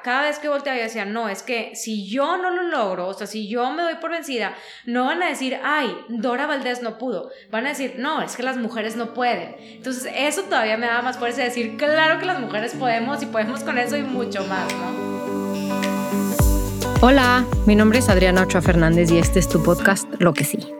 Cada vez que volteaba yo decía, no, es que si yo no lo logro, o sea, si yo me doy por vencida, no van a decir, ay, Dora Valdés no pudo. Van a decir, no, es que las mujeres no pueden. Entonces, eso todavía me da más fuerza de decir, claro que las mujeres podemos y podemos con eso y mucho más, ¿no? Hola, mi nombre es Adriana Ochoa Fernández y este es tu podcast Lo que sí.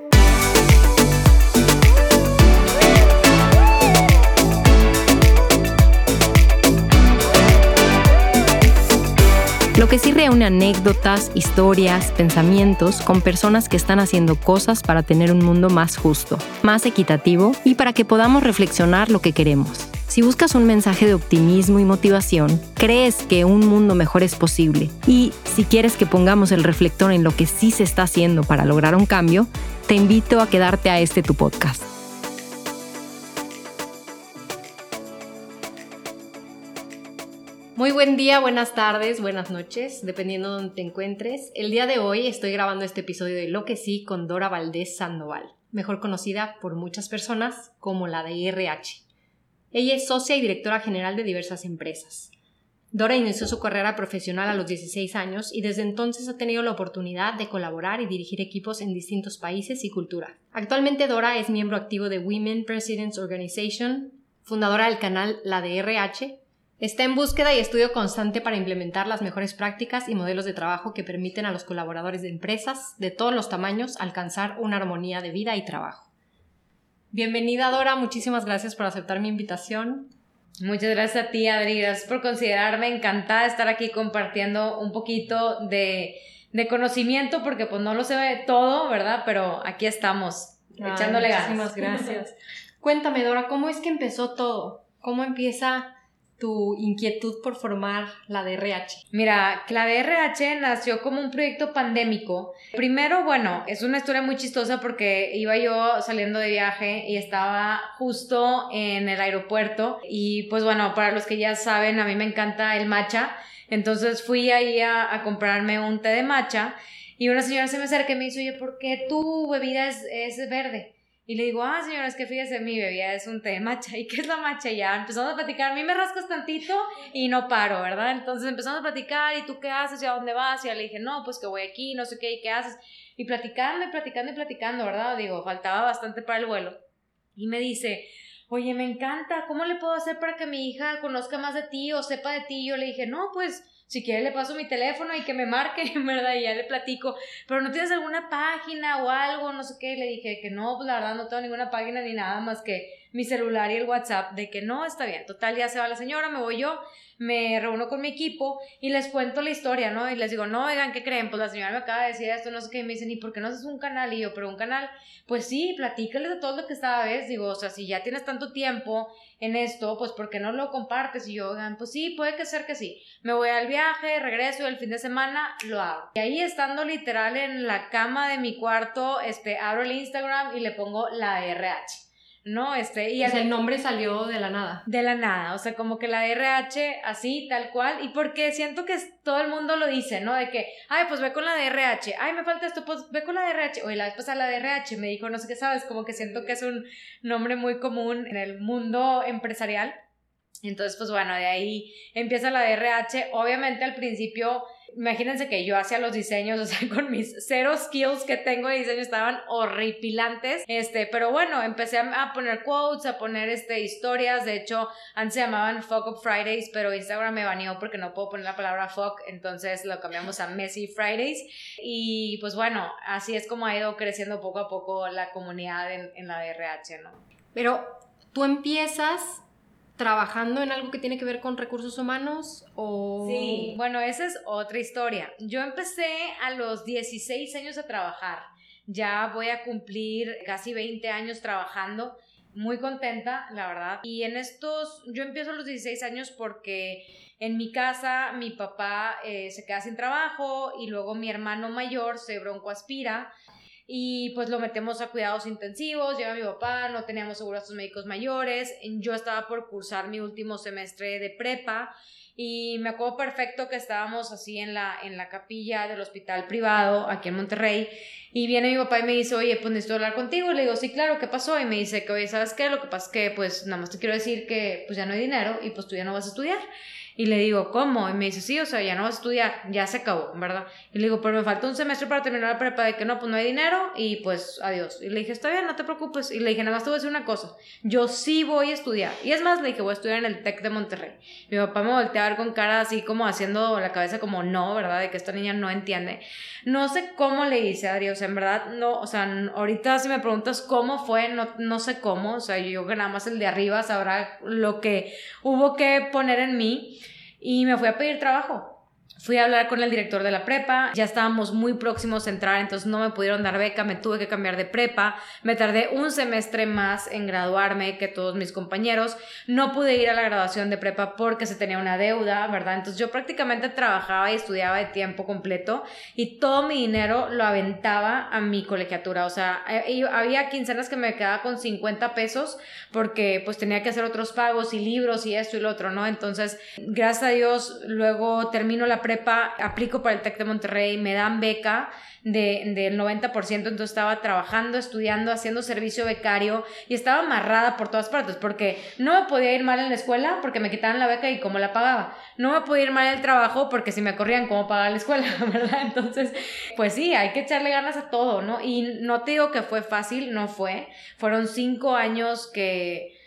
Lo que sí reúne anécdotas, historias, pensamientos con personas que están haciendo cosas para tener un mundo más justo, más equitativo y para que podamos reflexionar lo que queremos. Si buscas un mensaje de optimismo y motivación, crees que un mundo mejor es posible y si quieres que pongamos el reflector en lo que sí se está haciendo para lograr un cambio, te invito a quedarte a este tu podcast. Muy buen día, buenas tardes, buenas noches, dependiendo de donde te encuentres. El día de hoy estoy grabando este episodio de Lo que sí con Dora Valdés Sandoval, mejor conocida por muchas personas como la de RH. Ella es socia y directora general de diversas empresas. Dora inició su carrera profesional a los 16 años y desde entonces ha tenido la oportunidad de colaborar y dirigir equipos en distintos países y culturas. Actualmente Dora es miembro activo de Women Presidents Organization, fundadora del canal La DRH, Está en búsqueda y estudio constante para implementar las mejores prácticas y modelos de trabajo que permiten a los colaboradores de empresas de todos los tamaños alcanzar una armonía de vida y trabajo. Bienvenida Dora, muchísimas gracias por aceptar mi invitación. Muchas gracias a ti, Adri, gracias por considerarme. Encantada de estar aquí compartiendo un poquito de, conocimiento, porque pues no lo sé todo, ¿verdad? Pero aquí estamos, echándole ganas. Muchísimas gracias. Cuéntame, Dora, ¿cómo es que empezó todo? ¿Cómo empieza tu inquietud por formar la DRH? Mira, la DRH nació como un proyecto pandémico. Primero, bueno, es una historia muy chistosa porque iba yo saliendo de viaje y estaba justo en el aeropuerto y pues bueno, para los que ya saben, a mí me encanta el matcha, entonces fui ahí a, comprarme un té de matcha y una señora se me acerca y me dice, oye, ¿por qué tu bebida es, es verde? Y le digo, ah, señora, es que fíjese, mi bebida es un té de matcha. ¿Y qué es la matcha? Ya empezamos a platicar. A mí me rascas tantito y no paro, ¿verdad? Entonces empezamos a platicar. ¿Y tú qué haces? ¿Y a dónde vas? Y ya le dije, no, pues que voy aquí, no sé qué, ¿y qué haces? Y platicando y platicando y platicando, ¿verdad? Digo, faltaba bastante para el vuelo. Y me dice, oye, me encanta. ¿Cómo le puedo hacer para que mi hija conozca más de ti o sepa de ti? Y yo le dije, no, pues si quiere le paso mi teléfono y que me marque, ¿verdad? Y ya le platico, pero no tienes alguna página o algo, no sé qué, le dije que no, pues la verdad no tengo ninguna página ni nada más que mi celular y el WhatsApp, de que no, está bien, total, ya se va la señora, me voy yo, me reúno con mi equipo y les cuento la historia, ¿no? Y les digo, no, oigan, ¿qué creen? Pues la señora me acaba de decir esto, no sé qué, y me dicen, ¿y por qué no haces un canal? Y yo, pero un canal, pues sí, platícales de todo lo que estaba vez, digo, o sea, si ya tienes tanto tiempo en esto, pues ¿por qué no lo compartes? Y yo, oigan, pues sí, puede que ser que sí. Me voy al viaje, regreso y el fin de semana lo hago. Y ahí estando literal en la cama de mi cuarto, este, abro el Instagram y le pongo la RH. ¿No? Este, y el nombre salió de la nada. De la nada, o sea, como que la DRH así, tal cual, y porque siento que todo el mundo lo dice, ¿no? De que, ay, pues ve con la DRH, ay, me falta esto, pues ve con la DRH, oye, la vez pasada la DRH me dijo, no sé qué sabes, como que siento que es un nombre muy común en el mundo empresarial. Entonces, pues bueno, de ahí empieza la DRH. Obviamente al principio Imagínense que yo hacía los diseños, o sea, con mis cero skills que tengo de diseño estaban horripilantes. Este, pero bueno, empecé a poner quotes, a poner este, historias. De hecho, antes se llamaban Fuck Up Fridays, pero Instagram me baneó porque no puedo poner la palabra fuck, entonces lo cambiamos a Messy Fridays. Y pues bueno, así es como ha ido creciendo poco a poco la comunidad en, en la DRH, ¿no? Pero tú empiezas trabajando en algo que tiene que ver con recursos humanos o... Sí, bueno, esa es otra historia. Yo empecé a los 16 años a trabajar. Ya voy a cumplir casi 20 años trabajando. Muy contenta, la verdad. Y en estos, yo empiezo a los 16 años porque en mi casa mi papá eh, se queda sin trabajo y luego mi hermano mayor se broncoaspira y pues lo metemos a cuidados intensivos, llega mi papá, no teníamos seguros médicos mayores, yo estaba por cursar mi último semestre de prepa y me acuerdo perfecto que estábamos así en la, en la capilla del hospital privado aquí en Monterrey y viene mi papá y me dice, oye, pues necesito hablar contigo, y le digo, sí, claro, ¿qué pasó? Y me dice que, oye, ¿sabes qué? Lo que pasa es que pues nada más te quiero decir que pues ya no hay dinero y pues tú ya no vas a estudiar. Y le digo, ¿cómo? Y me dice, sí, o sea, ya no vas a estudiar, ya se acabó, ¿verdad? Y le digo, pero me falta un semestre para terminar la prepa, de que no, pues no hay dinero y pues adiós. Y le dije, está bien, no te preocupes. Y le dije, nada más te voy a decir una cosa, yo sí voy a estudiar. Y es más, le dije, voy a estudiar en el TEC de Monterrey. Mi papá me voltea a ver con cara así como haciendo la cabeza como no, ¿verdad? De que esta niña no entiende. No sé cómo le hice, Adri, o sea, en verdad, no, o sea, ahorita si me preguntas cómo fue, no, no sé cómo, o sea, yo que nada más el de arriba sabrá lo que hubo que poner en mí y me fui a pedir trabajo. Fui a hablar con el director de la prepa, ya estábamos muy próximos a entrar, entonces no me pudieron dar beca, me tuve que cambiar de prepa, me tardé un semestre más en graduarme que todos mis compañeros, no pude ir a la graduación de prepa porque se tenía una deuda, ¿verdad? Entonces yo prácticamente trabajaba y estudiaba de tiempo completo y todo mi dinero lo aventaba a mi colegiatura, o sea, eh, había quincenas que me quedaba con 50 pesos porque pues tenía que hacer otros pagos y libros y esto y lo otro, ¿no? Entonces, gracias a Dios, luego termino la prepa, aplico para el TEC de Monterrey, me dan beca de, del 90%, entonces estaba trabajando, estudiando, haciendo servicio becario y estaba amarrada por todas partes porque no me podía ir mal en la escuela porque me quitaban la beca y cómo la pagaba. No me podía ir mal en el trabajo porque si me corrían, cómo pagaba la escuela, ¿verdad? Entonces, pues sí, hay que echarle ganas a todo, ¿no? Y no te digo que fue fácil, no fue. Fueron cinco años que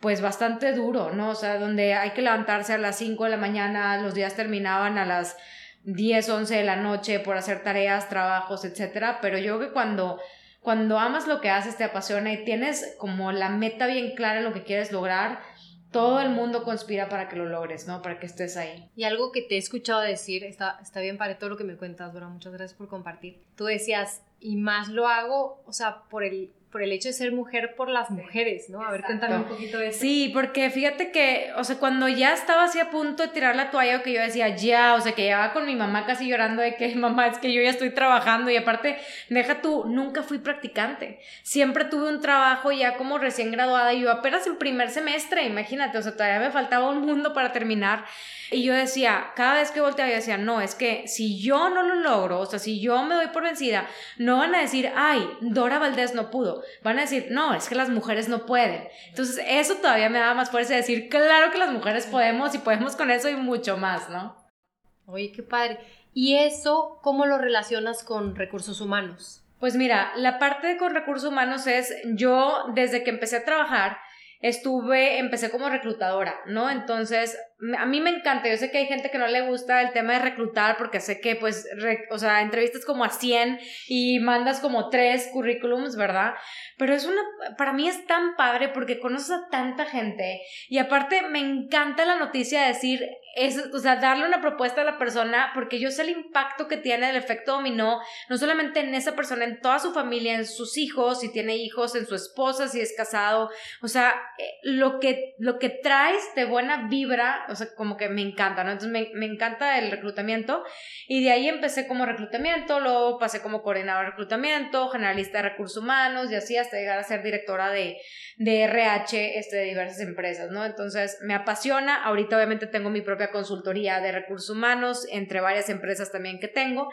pues bastante duro, ¿no? O sea, donde hay que levantarse a las 5 de la mañana, los días terminaban a las 10, 11 de la noche por hacer tareas, trabajos, etcétera, pero yo creo que cuando cuando amas lo que haces, te apasiona y tienes como la meta bien clara lo que quieres lograr, todo el mundo conspira para que lo logres, ¿no? Para que estés ahí. Y algo que te he escuchado decir, está, está bien para todo lo que me cuentas, Dora, muchas gracias por compartir. Tú decías, y más lo hago, o sea, por el por el hecho de ser mujer por las mujeres, ¿no? A ver, cuéntame un poquito de eso. Sí, porque fíjate que, o sea, cuando ya estaba así a punto de tirar la toalla, que yo decía, ya, o sea, que llevaba con mi mamá casi llorando de que, mamá, es que yo ya estoy trabajando y aparte, deja tú, nunca fui practicante. Siempre tuve un trabajo ya como recién graduada y yo apenas en primer semestre, imagínate, o sea, todavía me faltaba un mundo para terminar. Y yo decía, cada vez que volteaba, yo decía, no, es que si yo no lo logro, o sea, si yo me doy por vencida, no van a decir, ay, Dora Valdés no pudo. Van a decir, no, es que las mujeres no pueden. Entonces, eso todavía me da más fuerza de decir, claro que las mujeres podemos y podemos con eso y mucho más, ¿no? Oye, qué padre. ¿Y eso cómo lo relacionas con recursos humanos? Pues mira, la parte con recursos humanos es yo desde que empecé a trabajar, estuve, empecé como reclutadora, ¿no? Entonces, a mí me encanta, yo sé que hay gente que no le gusta el tema de reclutar porque sé que pues, o sea, entrevistas como a 100 y mandas como tres currículums, ¿verdad? Pero es una, para mí es tan padre porque conoces a tanta gente y aparte me encanta la noticia de decir, es, o sea, darle una propuesta a la persona porque yo sé el impacto que tiene el efecto dominó, no solamente en esa persona, en toda su familia, en sus hijos, si tiene hijos, en su esposa, si es casado, o sea, eh, lo que, lo que traes de buena vibra o sea, como que me encanta, ¿no? Entonces me, me, encanta el reclutamiento y de ahí empecé como reclutamiento, luego pasé como coordinador de reclutamiento, generalista de recursos humanos y así hasta llegar a ser directora de, de RH este, de diversas empresas, ¿no? Entonces me apasiona, ahorita obviamente tengo mi propia consultoría de recursos humanos entre varias empresas también que tengo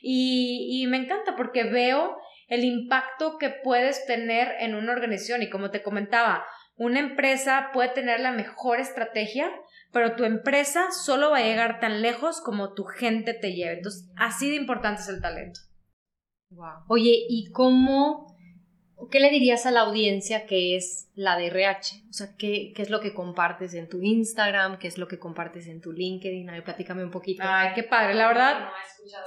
y, y me encanta porque veo el impacto que puedes tener en una organización y como te comentaba, una empresa puede tener la mejor estrategia, pero tu empresa solo va a llegar tan lejos como tu gente te lleve. Entonces, así de importante es el talento. Wow. Oye, ¿y cómo, qué le dirías a la audiencia que es la de RH? O sea, ¿qué, ¿qué, es lo que compartes en tu Instagram? ¿Qué es lo que compartes en tu LinkedIn? A ver, platícame un poquito. Ay, qué padre, la verdad.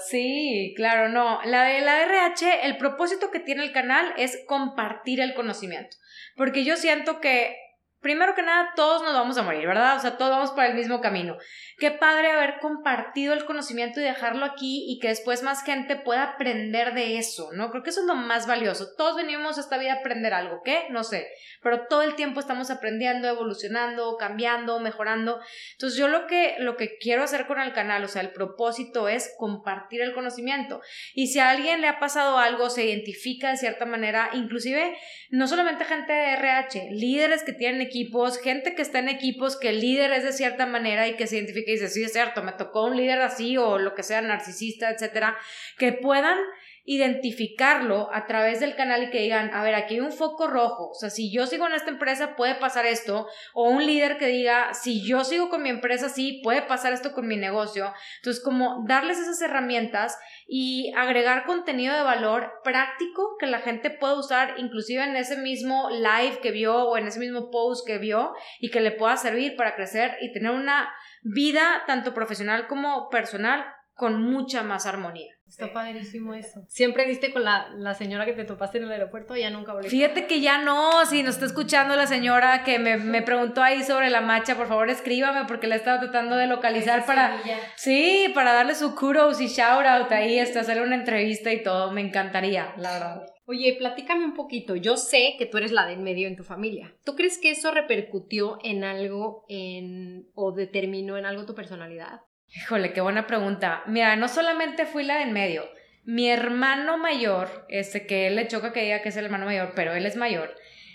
sí, claro, no. La de la de RH, el propósito que tiene el canal es compartir el conocimiento. Porque yo siento que primero que nada, todos nos vamos a morir, ¿verdad? O sea, todos vamos para el mismo camino. Qué padre haber compartido el conocimiento y dejarlo aquí y que después más gente pueda aprender de eso, ¿no? Creo que eso es lo más valioso. Todos venimos a esta vida a aprender algo, ¿qué? No sé, pero todo el tiempo estamos aprendiendo, evolucionando, cambiando, mejorando. Entonces, yo lo que, lo que quiero hacer con el canal, o sea, el propósito es compartir el conocimiento. Y si a alguien le ha pasado algo, se identifica de cierta manera, inclusive no solamente gente de RH, líderes que tienen equipos, gente que está en equipos que el líder es de cierta manera y que se identifica y dice, sí, es cierto, me tocó un líder así o lo que sea, narcisista, etcétera, que puedan identificarlo a través del canal y que digan, a ver, aquí hay un foco rojo, o sea, si yo sigo en esta empresa puede pasar esto, o un líder que diga, si yo sigo con mi empresa, sí, puede pasar esto con mi negocio. Entonces, como darles esas herramientas y agregar contenido de valor práctico que la gente pueda usar inclusive en ese mismo live que vio o en ese mismo post que vio y que le pueda servir para crecer y tener una vida tanto profesional como personal con mucha más armonía. Está padrísimo eso. ¿Siempre viste con la, la, señora que te topaste en el aeropuerto? Ya nunca volviste. Fíjate que ya no, si nos está escuchando la señora que me, me preguntó ahí sobre la macha, por favor escríbame porque la he estado tratando de localizar para... Sí, para darle su kudos y shout out ahí, hasta hacerle una entrevista y todo, me encantaría, la verdad. Oye, platícame un poquito. Yo sé que tú eres la del medio en tu familia. ¿Tú crees que eso repercutió en algo en, o determinó en algo tu personalidad? Híjole, qué buena pregunta. Mira, no solamente fui la de en medio. Mi hermano mayor, este que él le choca que diga que es el hermano mayor, pero él es mayor.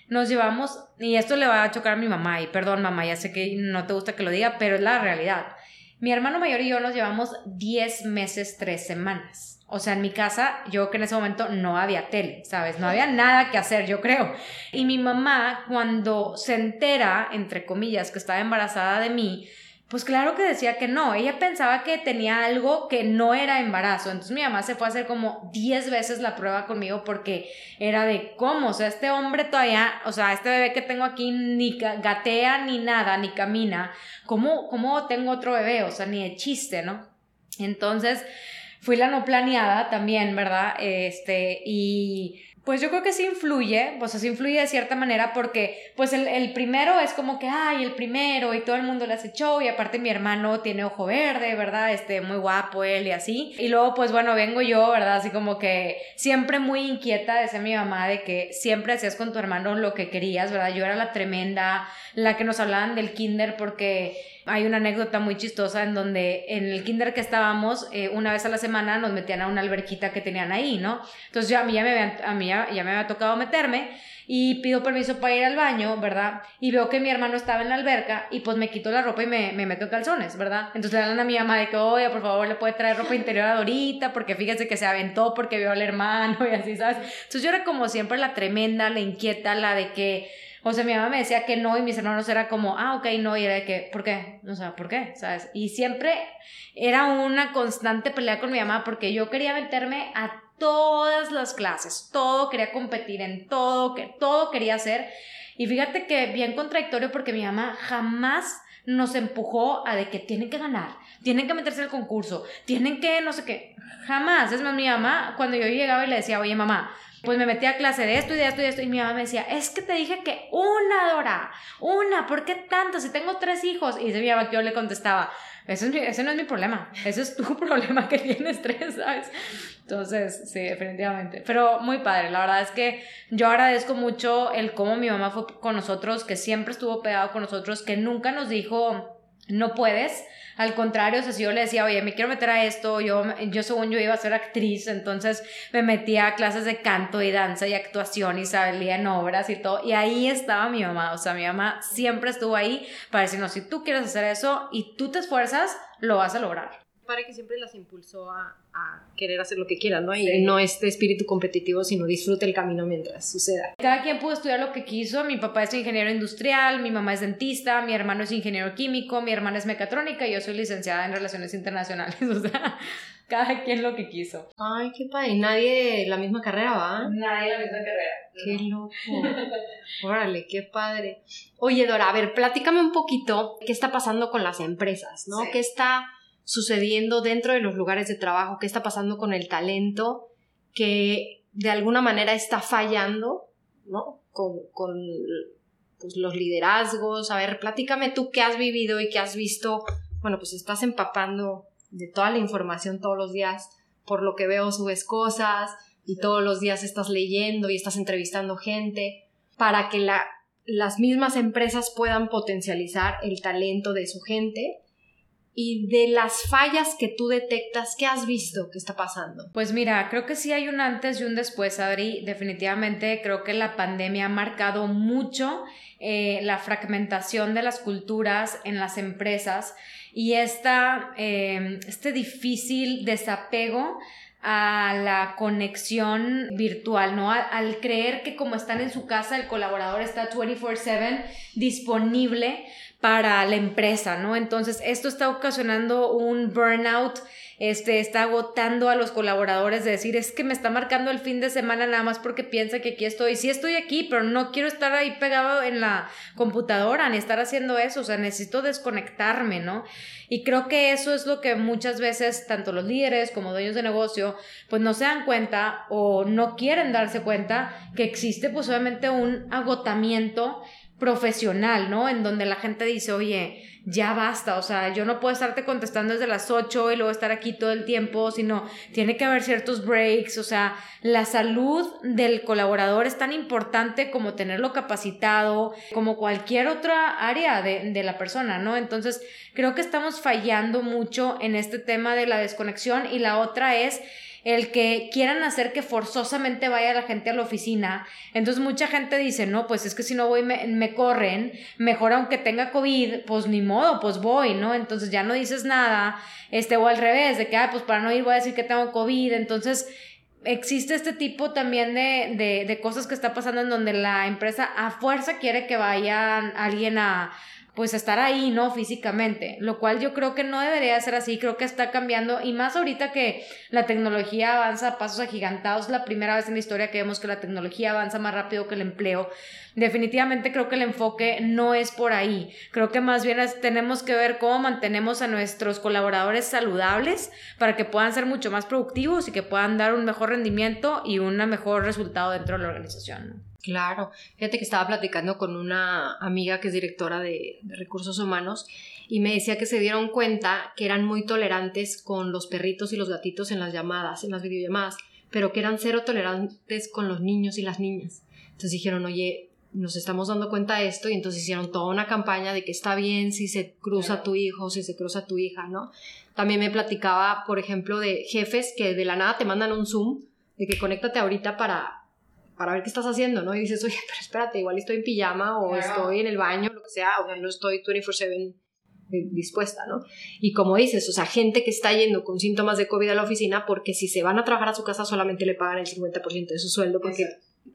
Nos llevamos, y esto le va a chocar a mi mamá, y perdón mamá, ya sé que no te gusta que lo diga, pero es la realidad. Mi hermano mayor y yo nos llevamos 10 meses, 3 semanas. O sea, en mi casa, yo que en ese momento no había tele, ¿sabes? No había nada que hacer, yo creo. Y mi mamá, cuando se entera, entre comillas, que estaba embarazada de mí, pues claro que decía que no, ella pensaba que tenía algo que no era embarazo, entonces mi mamá se fue a hacer como 10 veces la prueba conmigo porque era de cómo, o sea, este hombre todavía, o sea, este bebé que tengo aquí ni gatea ni nada, ni camina, ¿cómo, cómo tengo otro bebé? O sea, ni de chiste, ¿no? Entonces, fui la no planeada también, ¿verdad? Este, y pues yo creo que sí influye, pues así influye de cierta manera porque pues el, primero es como que, ay, el primero y todo el mundo le hace show y aparte mi hermano tiene ojo verde, ¿verdad? Este, muy guapo él y así. Y luego pues bueno, vengo yo, ¿verdad? Así como que siempre muy inquieta, decía mi mamá, de que siempre hacías con tu hermano lo que querías, ¿verdad? Yo era la tremenda, la que nos hablaban del kinder porque hay una anécdota muy chistosa en donde en el kinder que estábamos, eh, una vez a la semana nos metían a una alberquita que tenían ahí, ¿no? Entonces yo, a mí, ya me, a mí ya, me había tocado meterme y pido permiso para ir al baño, ¿verdad? Y veo que mi hermano estaba en la alberca y pues me quito la ropa y me, me meto en calzones, ¿verdad? Entonces le dan a mi mamá de que, oye, por favor, le puede traer ropa interior a Dorita porque fíjese que se aventó porque vio al hermano y así, ¿sabes? Entonces yo era como siempre la tremenda, la inquieta, la de que o sea, mi mamá me decía que no y mis hermanos era como, ah, ok, no, y era de que, ¿por qué? O sea, ¿por qué? ¿Sabes? Y siempre era una constante pelea con mi mamá porque yo quería meterme a todas las clases, todo, quería competir en todo, que todo quería hacer. Y fíjate que bien contradictorio porque mi mamá jamás nos empujó a de que tienen que ganar, tienen que meterse al concurso, tienen que no sé qué. Jamás. Es más, mi mamá, cuando yo llegaba y le decía, oye mamá, pues me metí a clase de esto y de esto y de esto y mi mamá me decía, es que te dije que una, Dora, una, ¿por qué tanto? Si tengo tres hijos. Y dice mi mamá que yo le contestaba, ese no es mi problema, ese es tu problema que tienes tres, ¿sabes? Entonces, sí, definitivamente. Pero muy padre, la verdad es que yo agradezco mucho el cómo mi mamá fue con nosotros, que siempre estuvo pegado con nosotros, que nunca nos dijo, no puedes, al contrario, o sea, si yo le decía, oye, me quiero meter a esto, yo, yo según yo iba a ser actriz, entonces me metía a clases de canto y danza y actuación y salía en obras y todo. Y ahí estaba mi mamá, o sea, mi mamá siempre estuvo ahí para decirnos, si tú quieres hacer eso y tú te esfuerzas, lo vas a lograr para que siempre las impulsó a, querer hacer lo que quieran, ¿no? Y no este espíritu competitivo, sino disfrute el camino mientras suceda. Cada quien pudo estudiar lo que quiso. Mi papá es ingeniero industrial, mi mamá es dentista, mi hermano es ingeniero químico, mi hermana es mecatrónica y yo soy licenciada en relaciones internacionales. O sea, cada quien lo que quiso. Ay, qué padre. Nadie la misma carrera, ¿va? Nadie la misma carrera. Qué loco. Órale, qué padre. Oye, Dora, a ver, platícame un poquito qué está pasando con las empresas, ¿no? ¿Qué está sucediendo dentro de los lugares de trabajo, qué está pasando con el talento que de alguna manera está fallando, ¿no? Con, pues, los liderazgos. A ver, platícame tú qué has vivido y qué has visto. Bueno, pues estás empapando de toda la información todos los días. Por lo que veo, subes cosas y todos los días estás leyendo y estás entrevistando gente para que la, las mismas empresas puedan potencializar el talento de su gente y de las fallas que tú detectas, ¿qué has visto que está pasando? Pues mira, creo que sí hay un antes y un después, Adri. Definitivamente creo que la pandemia ha marcado mucho eh, la fragmentación de las culturas en las empresas y esta, eh, este difícil desapego a la conexión virtual, ¿no? Al, creer que como están en su casa, el colaborador está 24/7 disponible para la empresa, ¿no? Entonces, esto está ocasionando un burnout este, está agotando a los colaboradores de decir, es que me está marcando el fin de semana nada más porque piensa que aquí estoy. Sí estoy aquí, pero no quiero estar ahí pegado en la computadora ni estar haciendo eso, o sea, necesito desconectarme, ¿no? Y creo que eso es lo que muchas veces tanto los líderes como dueños de negocio pues no se dan cuenta o no quieren darse cuenta que existe pues obviamente un agotamiento profesional, ¿no? En donde la gente dice, oye, ya basta, o sea, yo no puedo estarte contestando desde las 8 y luego estar aquí todo el tiempo, sino tiene que haber ciertos breaks, o sea, la salud del colaborador es tan importante como tenerlo capacitado, como cualquier otra área de, de la persona, ¿no? Entonces, creo que estamos fallando mucho en este tema de la desconexión y la otra es el que quieran hacer que forzosamente vaya la gente a la oficina. Entonces mucha gente dice, no, pues es que si no voy me, corren, mejor aunque tenga COVID, pues ni modo, pues voy, ¿no? Entonces ya no dices nada, este, o al revés, de que, ah, pues para no ir voy a decir que tengo COVID, entonces existe este tipo también de, de, de cosas que está pasando en donde la empresa a fuerza quiere que vaya alguien a pues estar ahí, ¿no? Físicamente, lo cual yo creo que no debería ser así, creo que está cambiando y más ahorita que la tecnología avanza a pasos agigantados, es la primera vez en la historia que vemos que la tecnología avanza más rápido que el empleo. Definitivamente creo que el enfoque no es por ahí, creo que más bien tenemos que ver cómo mantenemos a nuestros colaboradores saludables para que puedan ser mucho más productivos y que puedan dar un mejor rendimiento y un mejor resultado dentro de la organización. Claro, fíjate que estaba platicando con una amiga que es directora de, recursos humanos y me decía que se dieron cuenta que eran muy tolerantes con los perritos y los gatitos en las llamadas, en las videollamadas, pero que eran cero tolerantes con los niños y las niñas. Entonces dijeron, oye, nos estamos dando cuenta de esto y entonces hicieron toda una campaña de que está bien si se cruza tu hijo, si se cruza tu hija, ¿no? También me platicaba, por ejemplo, de jefes que de la nada te mandan un Zoom de que conéctate ahorita para para ver qué estás haciendo, ¿no? Y dices, oye, pero espérate, igual estoy en pijama o estoy en el baño, lo que sea, o sea, no estoy 24/7 eh, dispuesta, ¿no? Y como dices, o sea, gente que está yendo con síntomas de COVID a la oficina porque si se van a trabajar a su casa solamente le pagan el 50% de su sueldo porque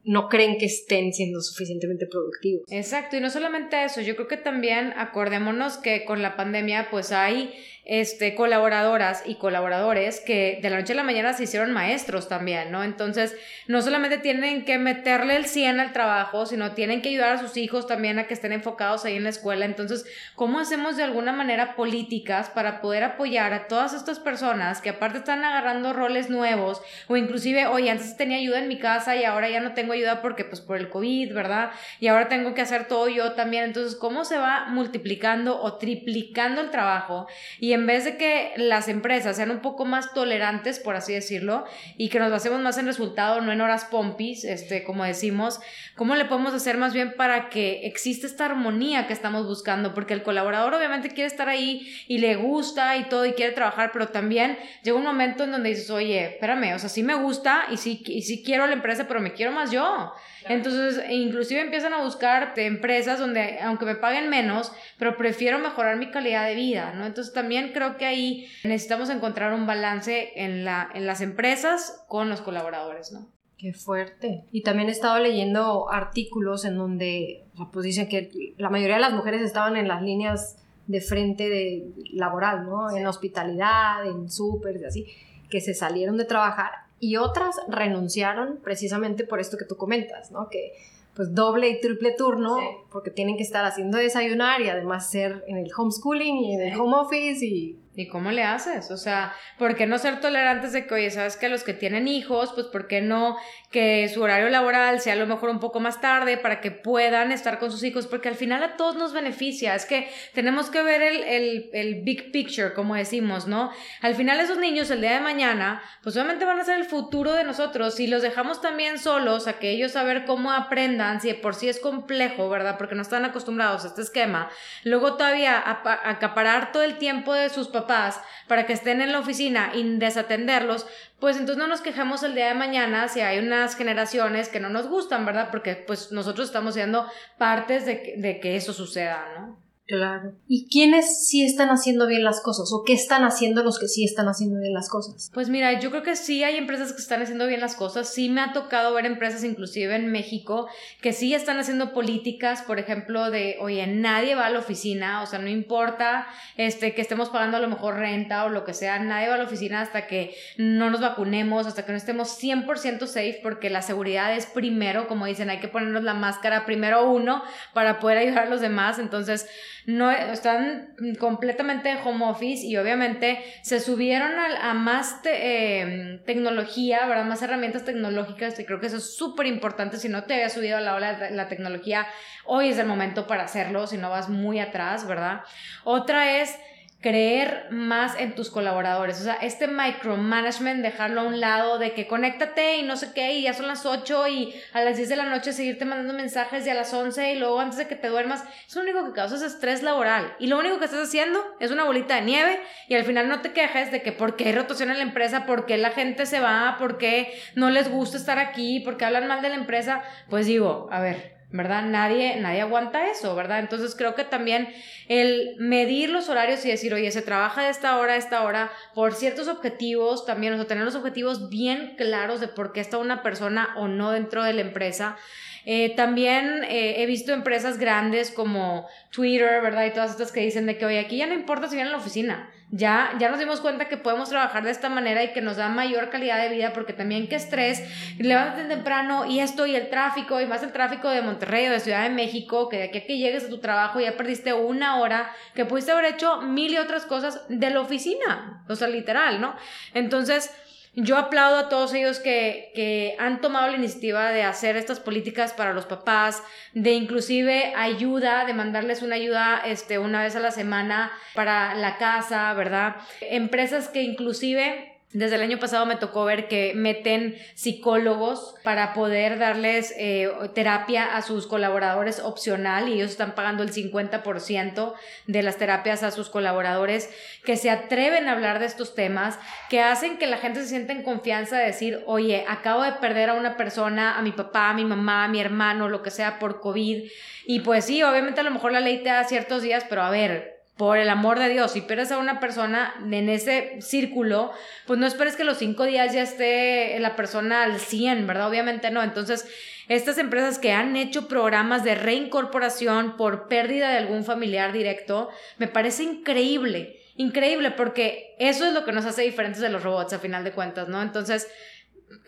no creen que estén siendo suficientemente productivos. Exacto, y no solamente eso, yo creo que también acordémonos que con la pandemia pues hay este, colaboradoras y colaboradores que de la noche a la mañana se hicieron maestros también, ¿no? Entonces, no solamente tienen que meterle el 100 al trabajo, sino tienen que ayudar a sus hijos también a que estén enfocados ahí en la escuela. Entonces, ¿cómo hacemos de alguna manera políticas para poder apoyar a todas estas personas que aparte están agarrando roles nuevos o inclusive, oye, antes tenía ayuda en mi casa y ahora ya no tengo ayuda porque pues por el COVID, ¿verdad? Y ahora tengo que hacer todo yo también. Entonces, ¿cómo se va multiplicando o triplicando el trabajo? En vez de que las empresas sean un poco más tolerantes, por así decirlo, y que nos basemos más en resultado, no en horas pompis, este, como decimos, ¿cómo le podemos hacer más bien para que exista esta armonía que estamos buscando? Porque el colaborador obviamente quiere estar ahí y le gusta y todo y quiere trabajar, pero también llega un momento en donde dices, oye, espérame, o sea, sí me gusta y sí, y sí quiero la empresa, pero me quiero más yo. Entonces, inclusive empiezan a buscar empresas donde, aunque me paguen menos, pero prefiero mejorar mi calidad de vida, ¿no? Entonces, también creo que ahí necesitamos encontrar un balance en, la, en las empresas con los colaboradores, ¿no? Qué fuerte. Y también he estado leyendo artículos en donde, pues dicen que la mayoría de las mujeres estaban en las líneas de frente de laboral, ¿no? En hospitalidad, en súper, y así, que se salieron de trabajar y otras renunciaron precisamente por esto que tú comentas, ¿no? Que pues doble y triple turno porque tienen que estar haciendo desayunar y además ser en el homeschooling y en el home office y ¿Y cómo le haces? O sea, ¿por qué no ser tolerantes de que, oye, sabes que los que tienen hijos, pues ¿por qué no que su horario laboral sea a lo mejor un poco más tarde para que puedan estar con sus hijos? Porque al final a todos nos beneficia. Es que tenemos que ver el, el, el big picture, como decimos, ¿no? Al final esos niños el día de mañana, pues obviamente van a ser el futuro de nosotros. Si los dejamos también solos a que ellos a ver cómo aprendan, si por sí es complejo, ¿verdad? Porque no están acostumbrados a este esquema. Luego todavía acaparar todo el tiempo de sus papás papás para que estén en la oficina y desatenderlos, pues entonces no nos quejemos el día de mañana si hay unas generaciones que no nos gustan, ¿verdad? Porque pues nosotros estamos siendo partes de de que eso suceda, ¿no? Claro. ¿Y quiénes sí están haciendo bien las cosas? ¿O qué están haciendo los que sí están haciendo bien las cosas? Pues mira, yo creo que sí hay empresas que están haciendo bien las cosas. Sí me ha tocado ver empresas, inclusive en México, que sí están haciendo políticas, por ejemplo, de, oye, nadie va a la oficina, o sea, no importa este, que estemos pagando a lo mejor renta o lo que sea, nadie va a la oficina hasta que no nos vacunemos, hasta que no estemos 100% safe, porque la seguridad es primero, como dicen, hay que ponernos la máscara primero uno para poder ayudar a los demás. Entonces, no están completamente home office y obviamente se subieron a, más em, tecnología, ¿verdad? Más herramientas tecnológicas y creo que eso es súper importante. Si no te había subido a la ola de la tecnología, hoy es el momento para hacerlo, si no vas muy atrás, ¿verdad? Otra es creer más en tus colaboradores. O sea, este micromanagement, dejarlo a un lado de que conéctate y no sé qué, y ya son las 8 y a las 10 de la noche seguirte mandando mensajes y a las 11 y luego antes de que te duermas. Es lo único que causa es estrés laboral. Y lo único que estás haciendo es una bolita de nieve y al final no te quejes de que por qué hay rotación en la empresa, por qué la gente se va, por qué no les gusta estar aquí, por qué hablan mal de la empresa. Pues digo, a ver, ¿verdad? Nadie, nadie aguanta eso, ¿verdad? Entonces creo que también el medir los horarios y decir, oye, se trabaja de esta hora a esta hora por ciertos objetivos también, o sea, tener los objetivos bien claros de por qué está una persona o no dentro de la empresa. Eh, también eh, he visto empresas grandes como Twitter, ¿verdad? Y todas estas que dicen de que, oye, aquí ya no importa si vienen a la oficina. Ya, ya nos dimos cuenta que podemos trabajar de esta manera y que nos da mayor calidad de vida porque también qué estrés, levántate temprano y esto y el tráfico y más el tráfico de Monterrey o de Ciudad de México, que de aquí a que llegues a tu trabajo ya perdiste una hora, que pudiste haber hecho mil y otras cosas de la oficina, o sea, literal, ¿no? Entonces, yo aplaudo a todos ellos que, que, han tomado la iniciativa de hacer estas políticas para los papás, de inclusive ayuda, de mandarles una ayuda este, una vez a la semana para la casa, ¿verdad? Empresas que inclusive desde el año pasado me tocó ver que meten psicólogos para poder darles eh, terapia a sus colaboradores opcional y ellos están pagando el 50% de las terapias a sus colaboradores que se atreven a hablar de estos temas, que hacen que la gente se sienta en confianza de decir, oye, acabo de perder a una persona, a mi papá, a mi mamá, a mi hermano, lo que sea por COVID. Y pues sí, obviamente a lo mejor la ley te da ciertos días, pero a ver, por el amor de Dios, si pierdes a una persona en ese círculo, pues no esperes que los cinco días ya esté la persona al 100, ¿verdad? Obviamente no. Entonces, estas empresas que han hecho programas de reincorporación por pérdida de algún familiar directo, me parece increíble, increíble, porque eso es lo que nos hace diferentes de los robots a final de cuentas, ¿no? Entonces,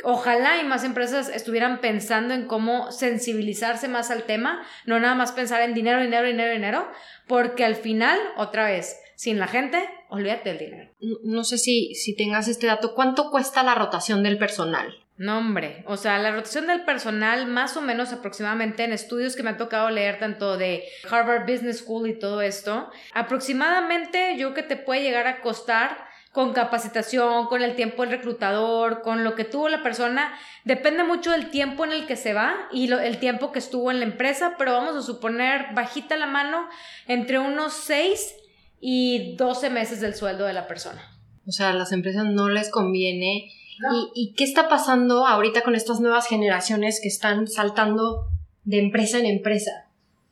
ojalá y más empresas estuvieran pensando en cómo sensibilizarse más al tema, no nada más pensar en dinero, dinero, dinero, dinero, porque al final, otra vez, sin la gente, olvídate del dinero. No, sé si, si tengas este dato, ¿cuánto cuesta la rotación del personal? No, hombre, o sea, la rotación del personal más o menos aproximadamente en estudios que me ha tocado leer tanto de Harvard Business School y todo esto, aproximadamente yo que te puede llegar a costar con capacitación, con el tiempo del reclutador, con lo que tuvo la persona. Depende mucho del tiempo en el que se va y el tiempo que estuvo en la empresa, pero vamos a suponer bajita la mano entre unos 6 y 12 meses del sueldo de la persona. O sea, a las empresas no les conviene. ¿Y, ¿Y qué está pasando ahorita con estas nuevas generaciones que están saltando de empresa en empresa?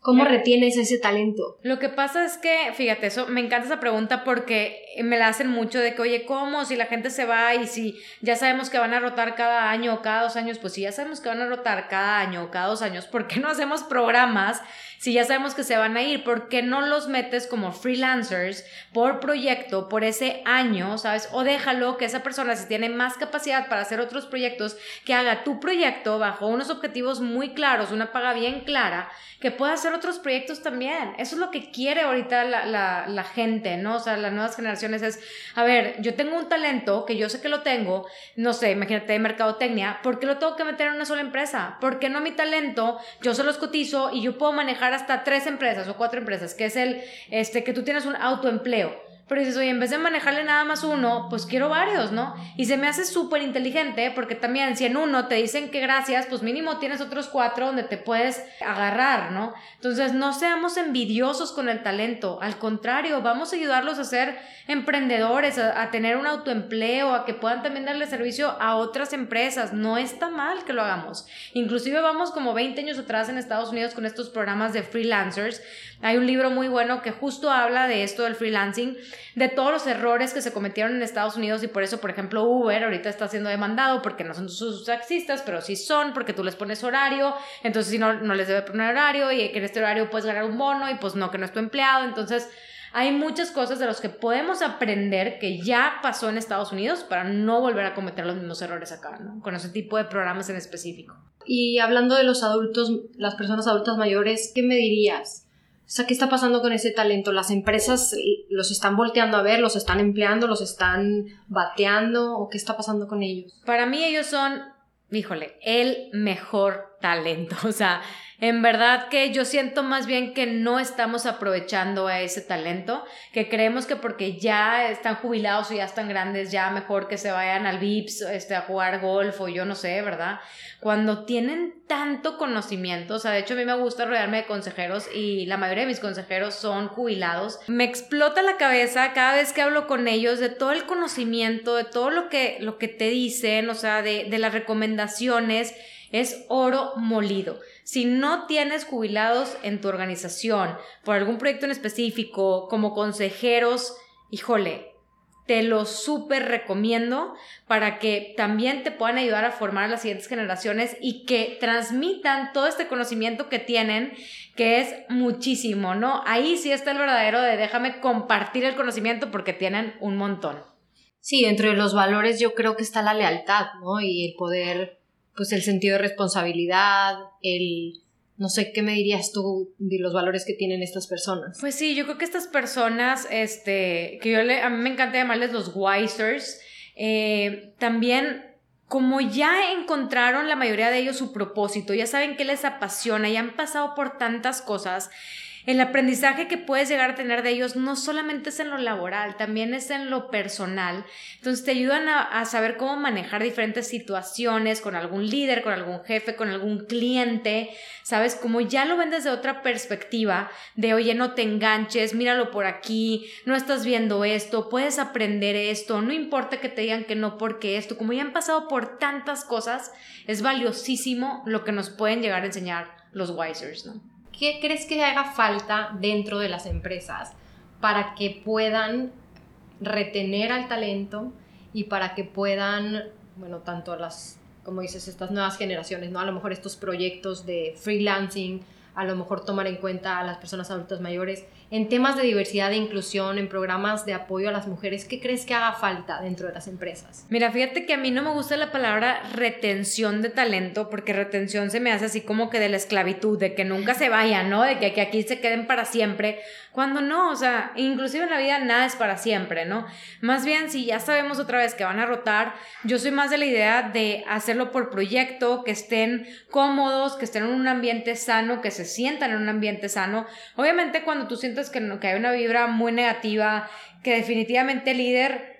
¿Cómo retienes ese talento? Lo que pasa es que, fíjate, eso me encanta esa pregunta porque me la hacen mucho de que, oye, ¿cómo? Si la gente se va y si ya sabemos que van a rotar cada año o cada dos años, pues si ya sabemos que van a rotar cada año o cada dos años, ¿por qué no hacemos programas si ya sabemos que se van a ir, ¿por qué no los metes como freelancers por proyecto, por ese año, ¿sabes? O déjalo que esa persona, si tiene más capacidad para hacer otros proyectos, que haga tu proyecto bajo unos objetivos muy claros, una paga bien clara, que pueda hacer otros proyectos también. Eso es lo que quiere ahorita la, la gente, ¿no? O sea, las nuevas generaciones es, a ver, yo tengo un talento que yo sé que lo tengo, no sé, imagínate de mercadotecnia, ¿por qué lo tengo que meter en una sola empresa? ¿Por qué no mi talento, yo se los cotizo y yo puedo manejar hasta tres empresas o cuatro empresas, que es el, este, que tú tienes un autoempleo. Pero dices, oye, en vez de manejarle nada más uno, pues quiero varios, ¿no? Y se me hace súper inteligente porque también si en uno te dicen que gracias, pues mínimo tienes otros cuatro donde te puedes agarrar, ¿no? Entonces, no seamos envidiosos con el talento, al contrario, vamos a ayudarlos a ser emprendedores, a, tener un autoempleo, a que puedan también darle servicio a otras empresas. No está mal que lo hagamos. Inclusive vamos como 20 años atrás en Estados Unidos con estos programas de freelancers. Hay un libro muy bueno que justo habla de esto del freelancing de todos los errores que se cometieron en Estados Unidos y por eso, por ejemplo, Uber ahorita está siendo demandado porque no son sus taxistas, pero sí son porque tú les pones horario, entonces si no, no les debe poner horario y que en este horario puedes ganar un bono y pues no, que no es tu empleado, entonces hay muchas cosas de las que podemos aprender que ya pasó en Estados Unidos para no volver a cometer los mismos errores acá, ¿no? Con ese tipo de programas en específico. Y hablando de los adultos, las personas adultas mayores, ¿qué me dirías? Sea, ¿qué está pasando con ese talento? ¿Las empresas los están volteando a ver, los están empleando, los están bateando o qué está pasando con ellos? Para mí ellos son, híjole, el mejor talento. O sea, en verdad que yo siento más bien que no estamos aprovechando a ese talento, que creemos que porque ya están jubilados o ya están grandes, ya mejor que se vayan al VIPS este, a jugar golf o yo no sé, ¿verdad? Cuando tienen tanto conocimiento, o sea, de hecho a mí me gusta rodearme de consejeros y la mayoría de mis consejeros son jubilados. Me explota la cabeza cada vez que hablo con ellos de todo el conocimiento, de todo lo que, lo que te dicen, o sea, de, de las recomendaciones es oro molido. Si no tienes jubilados en tu organización por algún proyecto en específico, como consejeros, híjole, te lo súper recomiendo para que también te puedan ayudar a formar a las siguientes generaciones y que transmitan todo este conocimiento que tienen, que es muchísimo, ¿no? Ahí sí está el verdadero de déjame compartir el conocimiento porque tienen un montón. Sí, dentro de los valores yo creo que está la lealtad, ¿no? Y el poder pues el sentido de responsabilidad, el no sé qué me dirías tú de los valores que tienen estas personas. Pues sí, yo creo que estas personas, este, que yo le, a mí me encanta llamarles los Wisers, eh, también como ya encontraron la mayoría de ellos su propósito, ya saben qué les apasiona, ya han pasado por tantas cosas, el aprendizaje que puedes llegar a tener de ellos no solamente es en lo laboral, también es en lo personal. Entonces te ayudan a, saber cómo manejar diferentes situaciones con algún líder, con algún jefe, con algún cliente, ¿sabes? Como ya lo ven desde otra perspectiva de, oye, no te enganches, míralo por aquí, no estás viendo esto, puedes aprender esto, no importa que te digan que no porque esto, como ya han pasado por tantas cosas, es valiosísimo lo que nos pueden llegar a enseñar los Wisers, ¿no? ¿Qué crees que haga falta dentro de las empresas para que puedan retener al talento y para que puedan, bueno, tanto las, como dices, estas nuevas generaciones, ¿no? A lo mejor estos proyectos de freelancing, a lo mejor tomar en cuenta a las personas adultas mayores, en temas de diversidad e inclusión, en programas de apoyo a las mujeres, ¿qué crees que haga falta dentro de las empresas? Mira, fíjate que a mí no me gusta la palabra retención de talento, porque retención se me hace así como que de la esclavitud, de que nunca se vayan, ¿no? De que aquí se queden para siempre, cuando no, o sea, inclusive en la vida nada es para siempre, ¿no? Más bien, si ya sabemos otra vez que van a rotar, yo soy más de la idea de hacerlo por proyecto, que estén cómodos, que estén en un ambiente sano, que se sientan en un ambiente sano. Obviamente cuando tú sientes que, que hay una vibra muy negativa, que definitivamente el líder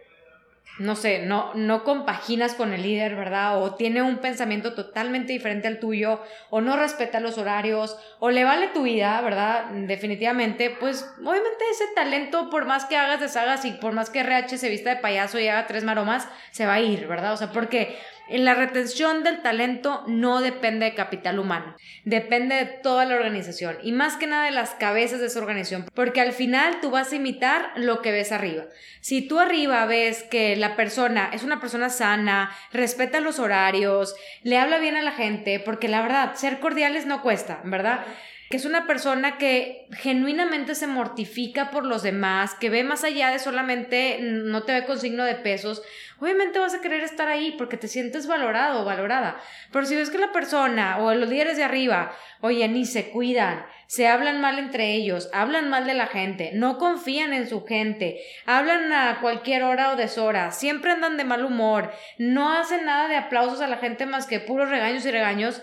no sé, no, no compaginas con el líder, ¿verdad? O tiene un pensamiento totalmente diferente al tuyo, o no respeta los horarios, o le vale tu vida, ¿verdad? Definitivamente, pues obviamente ese talento, por más que hagas, deshagas y por más que RH se vista de payaso y haga tres maromas, se va a ir, ¿verdad? O sea, porque en la retención del talento no depende de capital humano, depende de toda la organización y más que nada de las cabezas de esa organización, porque al final tú vas a imitar lo que ves arriba. Si tú arriba ves que la persona es una persona sana, respeta los horarios, le habla bien a la gente, porque la verdad, ser cordiales no cuesta, ¿verdad? Que es una persona que genuinamente se mortifica por los demás, que ve más allá de solamente no te ve con signo de pesos, obviamente vas a querer estar ahí porque te sientes valorado o valorada. Pero si ves que la persona o los líderes de arriba, oye, ni se cuidan, se hablan mal entre ellos, hablan mal de la gente, no confían en su gente, hablan a cualquier hora o deshora, siempre andan de mal humor, no hacen nada de aplausos a la gente más que puros regaños y regaños,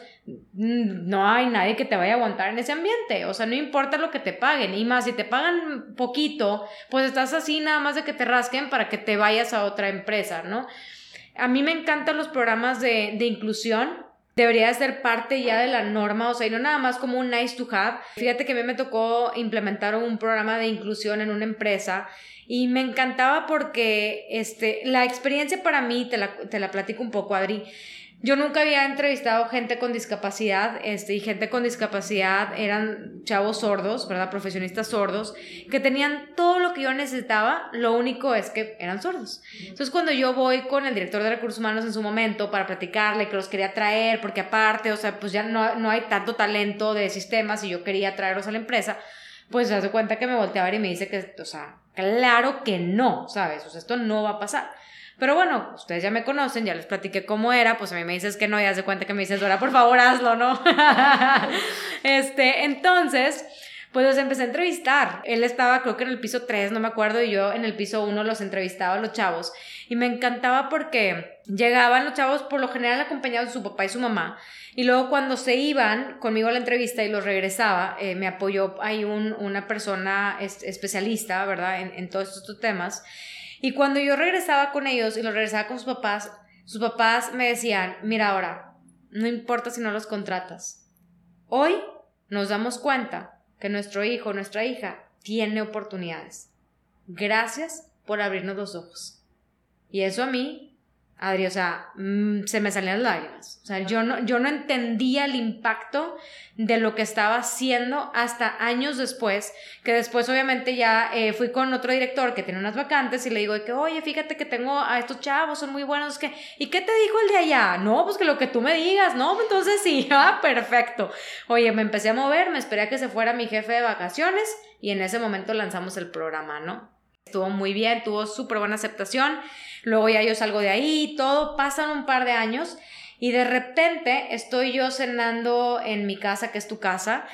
no hay nadie que te vaya a aguantar en ese ambiente. O sea, no importa lo que te paguen. Y más, si te pagan poquito, pues estás así nada más de que te rasquen para que te vayas a otra empresa, ¿no? A mí me encantan los programas de, de inclusión debería ser parte ya de la norma, o sea, y no nada más como un nice to have. Fíjate que a mí me tocó implementar un programa de inclusión en una empresa y me encantaba porque este, la experiencia para mí, te la, te la platico un poco, Adri, yo nunca había entrevistado gente con discapacidad, este, y gente con discapacidad eran chavos sordos, ¿verdad? Profesionistas sordos, que tenían todo lo que yo necesitaba, lo único es que eran sordos. Entonces, cuando yo voy con el director de recursos humanos en su momento para platicarle que los quería traer, porque aparte, o sea, pues ya no, no hay tanto talento de sistemas y yo quería traerlos a la empresa, pues se hace cuenta que me volteaba y me dice que, o sea, claro que no, ¿sabes? O sea, esto no va a pasar. Pero bueno, ustedes ya me conocen, ya les platiqué cómo era, pues a mí me dices que no, ya se cuenta que me dices, Dora, por favor, hazlo, ¿no? este, entonces, pues los empecé a entrevistar. Él estaba, creo que en el piso 3, no me acuerdo, y yo en el piso 1 los entrevistaba a los chavos. Y me encantaba porque llegaban los chavos, por lo general acompañados de su papá y su mamá. Y luego cuando se iban conmigo a la entrevista y los regresaba, eh, me apoyó ahí un, una persona especialista, ¿verdad?, en, en todos estos temas. Y cuando yo regresaba con ellos y los regresaba con sus papás, sus papás me decían, mira ahora, no importa si no los contratas. Hoy nos damos cuenta que nuestro hijo, nuestra hija, tiene oportunidades. Gracias por abrirnos los ojos. Y eso a mí Adri, o sea, mm, se me salían las lágrimas. O sea, yo no, yo no entendía el impacto de lo que estaba haciendo hasta años después, que después obviamente ya eh, fui con otro director que tiene unas vacantes y le digo que, oye, fíjate que tengo a estos chavos, son muy buenos, que, ¿y qué te dijo el de allá? No, pues que lo que tú me digas, ¿no? Entonces sí, ah, perfecto. Oye, me empecé a mover, me esperé a que se fuera mi jefe de vacaciones y en ese momento lanzamos el programa, ¿no? Estuvo muy bien, tuvo súper buena aceptación. Luego ya yo salgo de ahí, todo, pasan un par de años y de repente estoy yo cenando en mi casa, que es tu casa,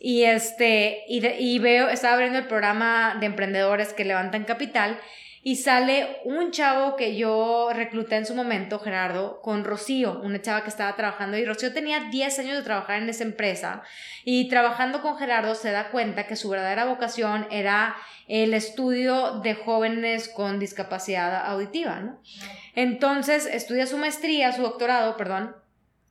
y este, y, y veo, estaba abriendo el programa de emprendedores que levantan capital y sale un chavo que yo recluté en su momento, Gerardo, con Rocío, una chava que estaba trabajando. Y Rocío tenía 10 años de trabajar en esa empresa. Y trabajando con Gerardo se da cuenta que su verdadera vocación era el estudio de jóvenes con discapacidad auditiva, ¿no? Entonces estudia su maestría, su doctorado, perdón,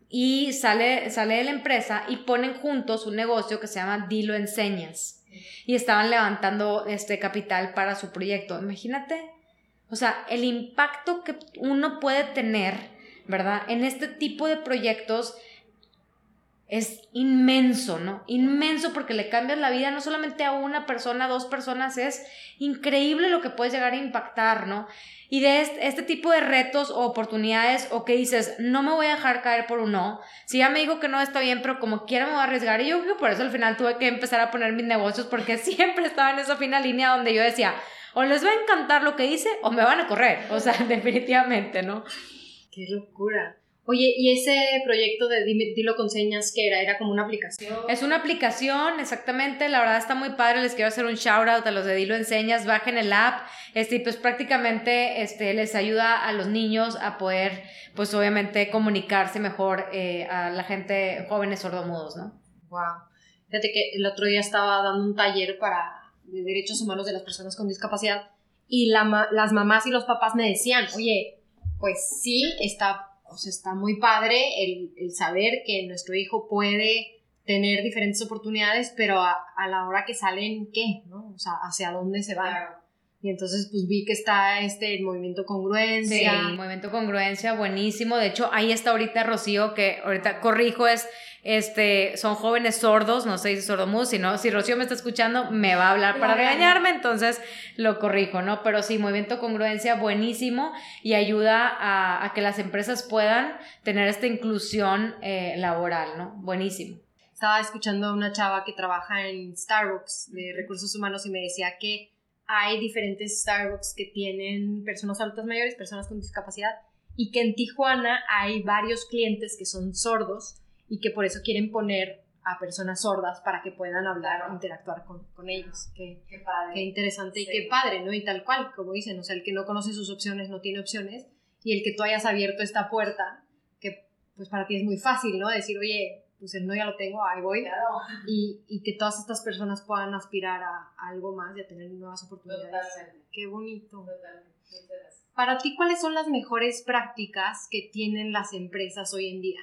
y sale, sale de la empresa y ponen juntos un negocio que se llama Dilo Enseñas y estaban levantando este capital para su proyecto. Imagínate, o sea, el impacto que uno puede tener, ¿verdad? En este tipo de proyectos es inmenso, ¿no? Inmenso porque le cambias la vida no solamente a una persona, a dos personas, es increíble lo que puedes llegar a impactar, ¿no? Y de este, tipo de retos o oportunidades o que dices, no me voy a dejar caer por un no, si ya me digo que no está bien, pero como quiera me voy a arriesgar. Y yo creo que por eso al final tuve que empezar a poner mis negocios porque siempre estaba en esa fina línea donde yo decía, o les va a encantar lo que hice o me van a correr. O sea, definitivamente, ¿no? Qué locura. Oye, ¿y ese proyecto de Dilo con Señas qué era? ¿Era como una aplicación? Es una aplicación, exactamente. La verdad está muy padre. Les quiero hacer un shout out a los de Dilo Enseñas. Bajen el app. Este, pues prácticamente este, les ayuda a los niños a poder, pues obviamente, comunicarse mejor eh, a la gente jóvenes sordomudos, ¿no? Wow. Fíjate que el otro día estaba dando un taller para de derechos humanos de las personas con discapacidad y la, las mamás y los papás me decían, oye, pues sí, está o sea, está muy padre el, el, saber que nuestro hijo puede tener diferentes oportunidades, pero a, a, la hora que salen, ¿qué? ¿no? O sea, hacia dónde se va. Y entonces pues vi que está este el movimiento congruencia. Sí, movimiento congruencia, buenísimo. De hecho, ahí está ahorita Rocío, que ahorita corrijo, es este, son jóvenes sordos, no sé si sordomudos, si no, si Rocío me está escuchando, me va a hablar para regañarme, entonces lo corrijo, ¿no? Pero sí, movimiento congruencia, buenísimo y ayuda a, a que las empresas puedan tener esta inclusión eh, laboral, ¿no? Buenísimo. Estaba escuchando a una chava que trabaja en Starbucks de recursos humanos y me decía que hay diferentes Starbucks que tienen personas adultas mayores, personas con discapacidad, y que en Tijuana hay varios clientes que son sordos y que por eso quieren poner a personas sordas para que puedan hablar o interactuar con, con ellos. Qué, qué, padre. Qué interesante y qué padre, ¿no? Y tal cual, como dicen, o sea, el que no conoce sus opciones no tiene opciones y el que tú hayas abierto esta puerta, que pues para ti es muy fácil, ¿no? Decir, oye, pues el no ya lo tengo, ahí voy. Claro. Y, y que todas estas personas puedan aspirar a, a algo más y a tener nuevas oportunidades. Totalmente. Qué bonito. Totalmente. Para ti, ¿cuáles son las mejores prácticas que tienen las empresas hoy en día?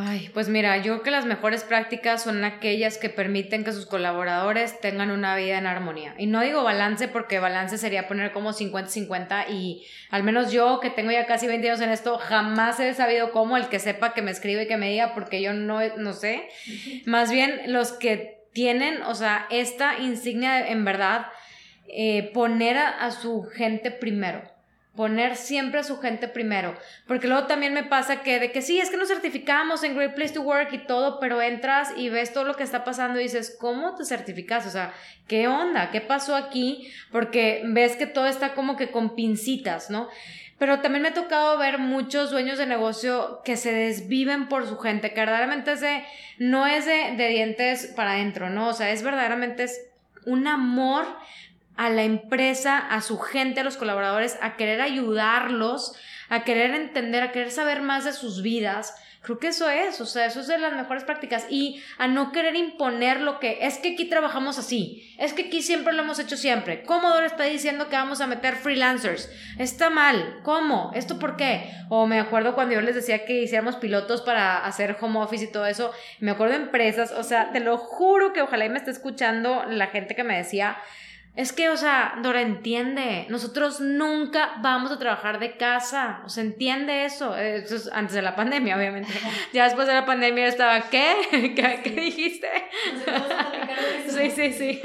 Ay, pues mira, yo creo que las mejores prácticas son aquellas que permiten que sus colaboradores tengan una vida en armonía. Y no digo balance porque balance sería poner como 50-50 y al menos yo que tengo ya casi 20 años en esto, jamás he sabido cómo el que sepa que me escribe y que me diga porque yo no, no sé. Más bien los que tienen, o sea, esta insignia de, en verdad, eh, poner a, a su gente primero poner siempre a su gente primero, porque luego también me pasa que de que sí, es que nos certificamos en Great Place to Work y todo, pero entras y ves todo lo que está pasando y dices, ¿cómo te certificas? O sea, ¿qué onda? ¿Qué pasó aquí? Porque ves que todo está como que con pincitas, ¿no? Pero también me ha tocado ver muchos dueños de negocio que se desviven por su gente, que verdaderamente es no es de, de dientes para adentro, ¿no? O sea, es verdaderamente es un amor a la empresa, a su gente, a los colaboradores, a querer ayudarlos, a querer entender, a querer saber más de sus vidas. Creo que eso es, o sea, eso es de las mejores prácticas. Y a no querer imponer lo que es que aquí trabajamos así, es que aquí siempre lo hemos hecho siempre. Commodore está diciendo que vamos a meter freelancers. Está mal. ¿Cómo? ¿Esto por qué? O me acuerdo cuando yo les decía que hiciéramos pilotos para hacer home office y todo eso. Me acuerdo de empresas, o sea, te lo juro que ojalá me esté escuchando la gente que me decía es que, o sea, Dora entiende, nosotros nunca vamos a trabajar de casa, o sea, entiende eso. Eso es antes de la pandemia, obviamente. Ya después de la pandemia estaba, ¿qué? ¿Qué, qué dijiste? Sí, sí, sí.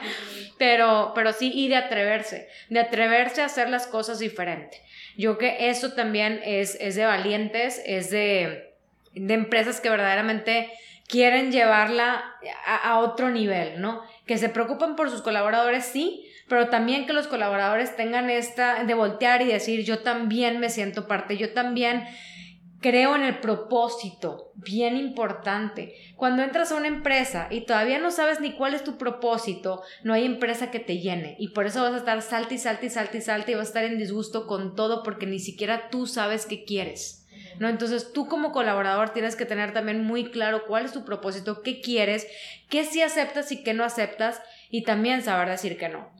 Pero, pero sí, y de atreverse, de atreverse a hacer las cosas diferente. Yo que eso también es, es de valientes, es de, de empresas que verdaderamente quieren llevarla a, a, otro nivel, ¿no? Que se preocupen por sus colaboradores, sí, pero también que los colaboradores tengan esta de voltear y decir, yo también me siento parte, yo también creo en el propósito, bien importante. Cuando entras a una empresa y todavía no sabes ni cuál es tu propósito, no hay empresa que te llene y por eso vas a estar salta y salta y salta y salta y vas a estar en disgusto con todo porque ni siquiera tú sabes qué quieres. ¿No? Entonces tú como colaborador tienes que tener también muy claro cuál es tu propósito, qué quieres, qué sí aceptas y qué no aceptas y también saber decir que no.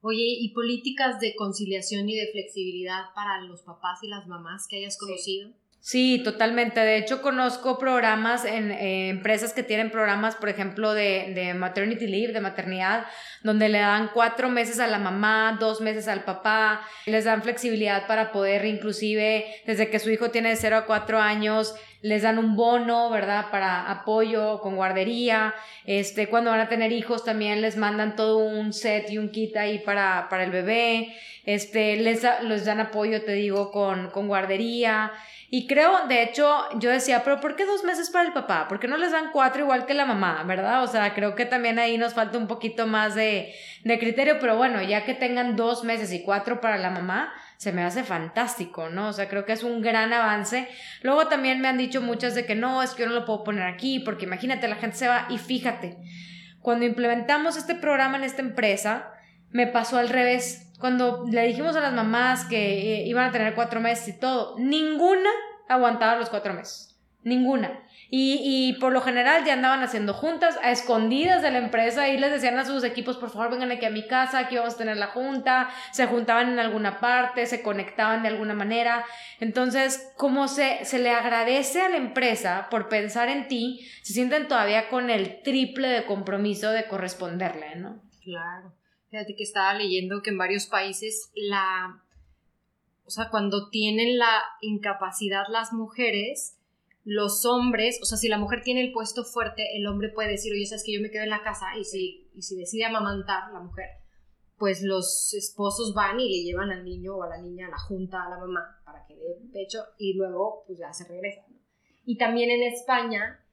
Oye, ¿y políticas de conciliación y de flexibilidad para los papás y las mamás que hayas conocido? Sí. Sí, totalmente. De hecho, conozco programas en eh, empresas que tienen programas, por ejemplo, de, de, maternity leave, de maternidad, donde le dan cuatro meses a la mamá, dos meses al papá, les dan flexibilidad para poder, inclusive, desde que su hijo tiene de cero a cuatro años, les dan un bono, ¿verdad? Para apoyo con guardería. Este, cuando van a tener hijos también les mandan todo un set y un kit ahí para, para el bebé. Este, les, les dan apoyo, te digo, con, con guardería. Y creo, de hecho, yo decía, pero ¿por qué dos meses para el papá? ¿Por qué no les dan cuatro igual que la mamá, verdad? O sea, creo que también ahí nos falta un poquito más de, de criterio, pero bueno, ya que tengan dos meses y cuatro para la mamá, se me hace fantástico, ¿no? O sea, creo que es un gran avance. Luego también me han dicho muchas de que no, es que yo no lo puedo poner aquí, porque imagínate, la gente se va y fíjate, cuando implementamos este programa en esta empresa, me pasó al revés. Cuando le dijimos a las mamás que eh, iban a tener cuatro meses y todo, ninguna aguantaba los cuatro meses. Ninguna. Y, por lo general ya andaban haciendo juntas a escondidas de la empresa y les decían a sus equipos, por favor vengan aquí a mi casa, aquí vamos a tener la junta, se juntaban en alguna parte, se conectaban de alguna manera. Entonces, como se, se le agradece a la empresa por pensar en ti, se sienten todavía con el triple de compromiso de corresponderle, ¿no? Claro. Fíjate que estaba leyendo que en varios países la, o sea, cuando tienen la incapacidad las mujeres, los hombres, o sea, si la mujer tiene el puesto fuerte, el hombre puede decir, oye, sabes que yo me quedo en la casa y si, y si decide amamantar la mujer, pues los esposos van y le llevan al niño o a la niña a la junta a la mamá para que dé pecho y luego pues ya se regresan. ¿no? Y también en España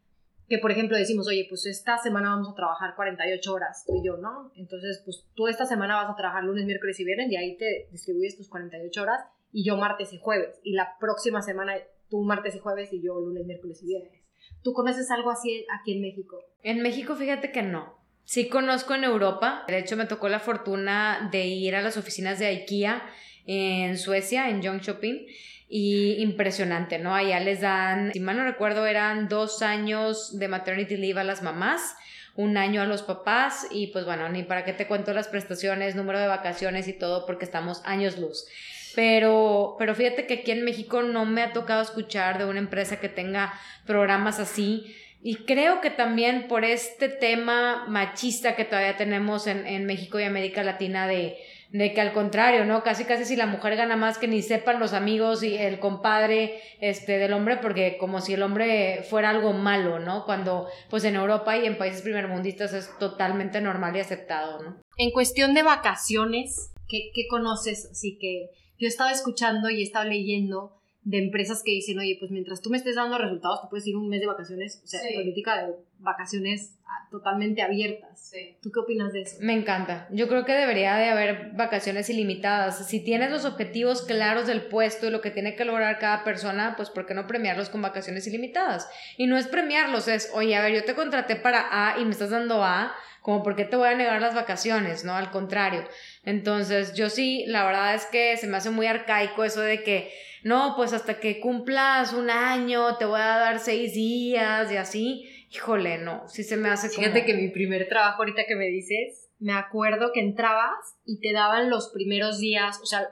que por ejemplo decimos, oye, pues esta semana vamos a trabajar 48 horas, tú y yo, ¿no? Entonces, pues tú esta semana vas a trabajar lunes, miércoles y viernes y ahí te distribuyes tus 48 horas y yo martes y jueves. Y la próxima semana tú martes y jueves y yo lunes, miércoles y viernes. ¿Tú conoces algo así aquí en México? En México, fíjate que no. Sí conozco en Europa. De hecho, me tocó la fortuna de ir a las oficinas de IKEA en Suecia, en Jönköping, y impresionante, ¿no? Allá les dan, si mal no recuerdo, eran dos años de maternity leave a las mamás, un año a los papás y pues bueno, ni para qué te cuento las prestaciones, número de vacaciones y todo porque estamos años luz. Pero, pero fíjate que aquí en México no me ha tocado escuchar de una empresa que tenga programas así. Y creo que también por este tema machista que todavía tenemos en, en México y América Latina de, de que al contrario, ¿no? Casi casi si la mujer gana más que ni sepan los amigos y el compadre este del hombre porque como si el hombre fuera algo malo, ¿no? Cuando pues en Europa y en países primermundistas es totalmente normal y aceptado, ¿no? En cuestión de vacaciones, ¿qué, qué conoces? Así que yo estaba escuchando y estaba leyendo de empresas que dicen, oye, pues mientras tú me estés dando resultados, tú puedes ir un mes de vacaciones, o sea, política de vacaciones ah, totalmente abiertas. ¿Tú qué opinas de eso? Me encanta. Yo creo que debería de haber vacaciones ilimitadas. Si tienes los objetivos claros del puesto y lo que tiene que lograr cada persona, pues ¿por qué no premiarlos con vacaciones ilimitadas? Y no es premiarlos, es, oye, a ver, yo te contraté para A y me estás dando A, como por qué te voy a negar las vacaciones, ¿no? Al contrario. Entonces, yo sí, la verdad es que se me hace muy arcaico eso de que no, pues hasta que cumplas un año te voy a dar seis días y así. Híjole, no, sí se me hace como... Fíjate que mi primer trabajo ahorita que me dices, me acuerdo que entrabas y te daban los primeros días, o sea,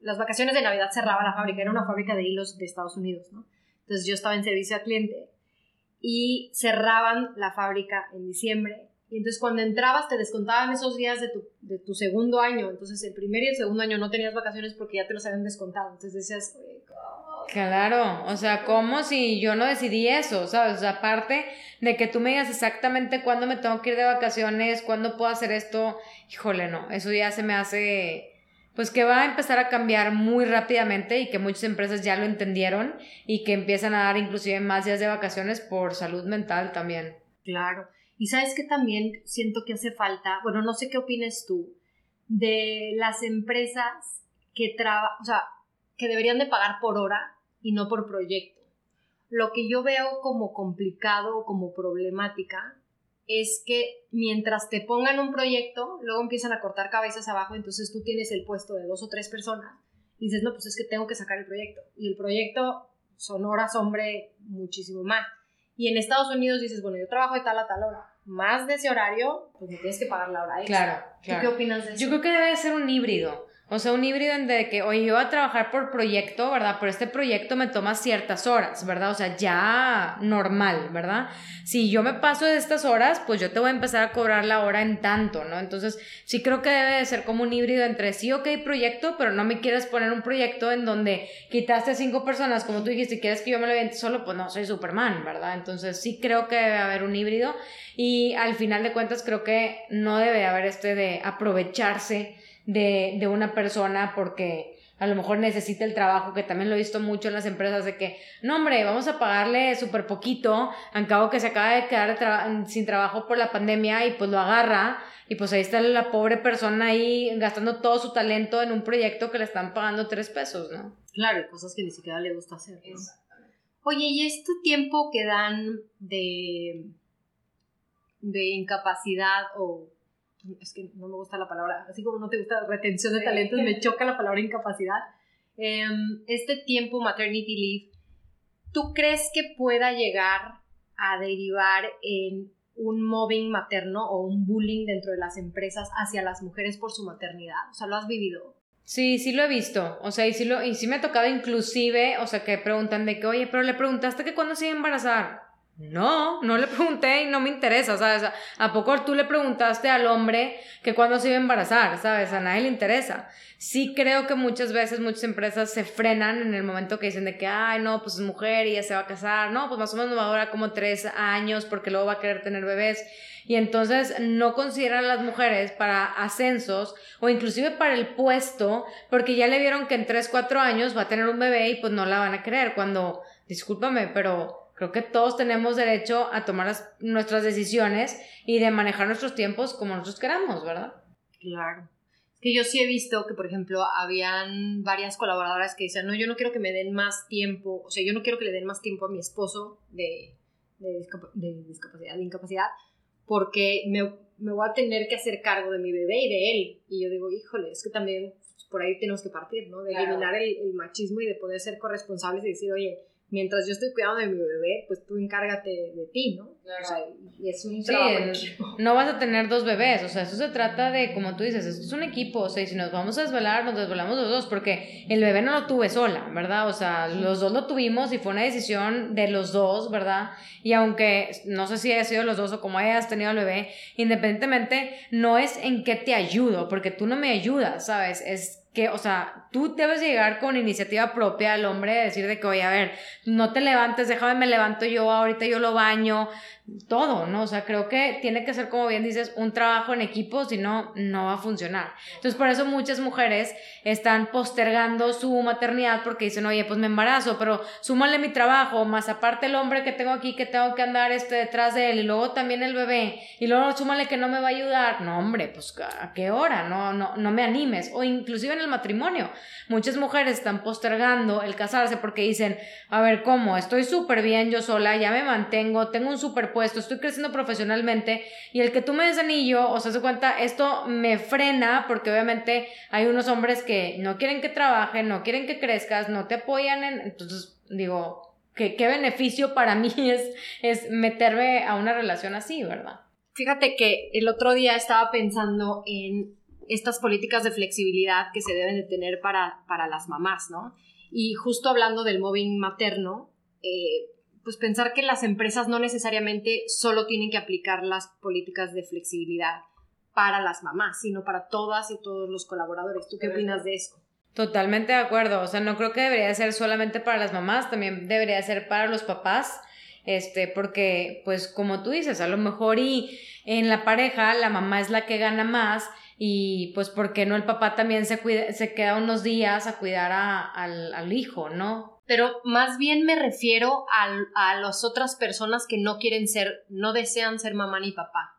las vacaciones de Navidad cerraba la fábrica, era una fábrica de hilos de Estados Unidos, ¿no? Entonces yo estaba en servicio al cliente y cerraban la fábrica en diciembre y entonces cuando entrabas te descontaban esos días de tu, de tu segundo año. Entonces el primer y el segundo año no tenías vacaciones porque ya te los habían descontado. Entonces decías, Claro, o sea, ¿cómo si yo no decidí eso? ¿Sabes? O sea, aparte de que tú me digas exactamente cuándo me tengo que ir de vacaciones, cuándo puedo hacer esto, híjole, no, eso ya se me hace, pues que va a empezar a cambiar muy rápidamente y que muchas empresas ya lo entendieron y que empiezan a dar inclusive más días de vacaciones por salud mental también. Claro. Y sabes que también siento que hace falta, bueno, no sé qué opines tú, de las empresas que trabajan, o sea, que deberían de pagar por hora y no por proyecto. Lo que yo veo como complicado o como problemática es que mientras te pongan un proyecto, luego empiezan a cortar cabezas abajo, entonces tú tienes el puesto de dos o tres personas y dices, no, pues es que tengo que sacar el proyecto. Y el proyecto son horas, hombre, muchísimo más. Y en Estados Unidos dices, bueno, yo trabajo de tal a tal hora. Más de ese horario, pues me tienes que pagar la hora extra. Claro, claro. ¿Tú qué opinas de eso? Yo creo que debe ser un híbrido. O sea, un híbrido en de que, oye, yo voy a trabajar por proyecto, ¿verdad? Pero este proyecto me toma ciertas horas, ¿verdad? O sea, ya normal, ¿verdad? Si yo me paso de estas horas, pues yo te voy a empezar a cobrar la hora en tanto, ¿no? Entonces, sí creo que debe de ser como un híbrido entre sí, ok, proyecto, pero no me quieres poner un proyecto en donde quitaste cinco personas, como tú dijiste, y quieres que yo me lo viente solo, pues no, soy Superman, ¿verdad? Entonces, sí creo que debe haber un híbrido y al final de cuentas creo que no debe haber este de aprovecharse de, de una persona porque a lo mejor necesita el trabajo, que también lo he visto mucho en las empresas, de que, no hombre, vamos a pagarle súper poquito, al cabo que se acaba de quedar sin trabajo por la pandemia y pues lo agarra y pues ahí está la pobre persona ahí gastando todo su talento en un proyecto que le están pagando tres pesos, ¿no? Claro, cosas que ni siquiera le gusta hacer. Oye, ¿y este tiempo que dan de, de incapacidad o es que no me gusta la palabra, así como no te gusta retención de talentos, me choca la palabra incapacidad. Em, este tiempo maternity leave, ¿tú crees que pueda llegar a derivar en un mobbing materno o un bullying dentro de las empresas hacia las mujeres por su maternidad? O sea, ¿lo has vivido? Sí, sí lo he visto. O sea, y sí, lo, y sí me ha tocado inclusive, o sea, que preguntan de que, oye, pero le preguntaste que cuándo se iba a embarazar. No, no le pregunté y no me interesa, ¿sabes? ¿A poco tú le preguntaste al hombre que cuándo se iba a embarazar, ¿sabes? A nadie le interesa. Sí creo que muchas veces muchas empresas se frenan en el momento que dicen de que, ay, no, pues es mujer y ya se va a casar, no, pues más o menos va a durar como tres años porque luego va a querer tener bebés. Y entonces no consideran a las mujeres para ascensos o inclusive para el puesto porque ya le vieron que en tres, cuatro años va a tener un bebé y pues no la van a querer cuando, discúlpame, pero Creo que todos tenemos derecho a tomar nuestras decisiones y de manejar nuestros tiempos como nosotros queramos, ¿verdad? Claro. Es que yo sí he visto que, por ejemplo, habían varias colaboradoras que decían, no, yo no quiero que me den más tiempo, o sea, yo no quiero que le den más tiempo a mi esposo de, de, discapacidad, de incapacidad, porque me, me, voy a tener que hacer cargo de mi bebé y de él. Y yo digo, híjole, es que también por ahí tenemos que partir, ¿no? De eliminar el, el, machismo y de poder ser corresponsables y decir, oye, mientras yo estoy cuidando de mi bebé, pues tú encárgate de ti, ¿no? O sea, y es un trabajo sí, No vas a tener dos bebés, o sea, eso se trata de, como tú dices, es un equipo, o sea, y si nos vamos a desvelar, nos desvelamos los dos, porque el bebé no lo tuve sola, ¿verdad? O sea, los dos lo tuvimos y fue una decisión de los dos, ¿verdad? Y aunque no sé si haya sido los dos o cómo hayas tenido el bebé, independientemente, no es en qué te ayudo, porque tú no me ayudas, ¿sabes? Es que, o sea, tú debes llegar con iniciativa propia al hombre, decir de que, oye, a ver, no te levantes, déjame, me levanto yo, ahorita yo lo baño, todo, ¿no? O sea, creo que tiene que ser, como bien dices, un trabajo en equipo, si no, no va a funcionar. Entonces, por eso muchas mujeres están postergando su maternidad porque dicen, oye, pues me embarazo, pero súmale mi trabajo, más aparte el hombre que tengo aquí, que tengo que andar este, detrás de él, y luego también el bebé, y luego súmale que no me va a ayudar. No, hombre, pues ¿a qué hora? No, no, no me animes. O inclusive en el matrimonio. Muchas mujeres están postergando el casarse porque dicen, a ver, ¿cómo? Estoy súper bien yo sola, ya me mantengo, tengo un súper puesto, estoy creciendo profesionalmente y el que tú me des anillo, o sea, se cuenta, esto me frena porque obviamente hay unos hombres que no quieren que trabajen, no quieren que crezcas, no te apoyan en... Entonces, digo, ¿qué, qué beneficio para mí es, es meterme a una relación así, ¿verdad? Fíjate que el otro día estaba pensando en estas políticas de flexibilidad que se deben de tener para, para las mamás, ¿no? Y justo hablando del mobbing materno, eh, pues pensar que las empresas no necesariamente solo tienen que aplicar las políticas de flexibilidad para las mamás, sino para todas y todos los colaboradores. ¿Tú qué opinas de eso? Totalmente de acuerdo. O sea, no creo que debería ser solamente para las mamás, también debería ser para los papás. Este, porque, pues, como tú dices, a lo mejor y en la pareja la mamá es la que gana más y pues por qué no el papá también se, cuida, se queda unos días a cuidar a, al, al, hijo, ¿no? Pero más bien me refiero a, a las otras personas que no quieren ser, no desean ser mamá ni papá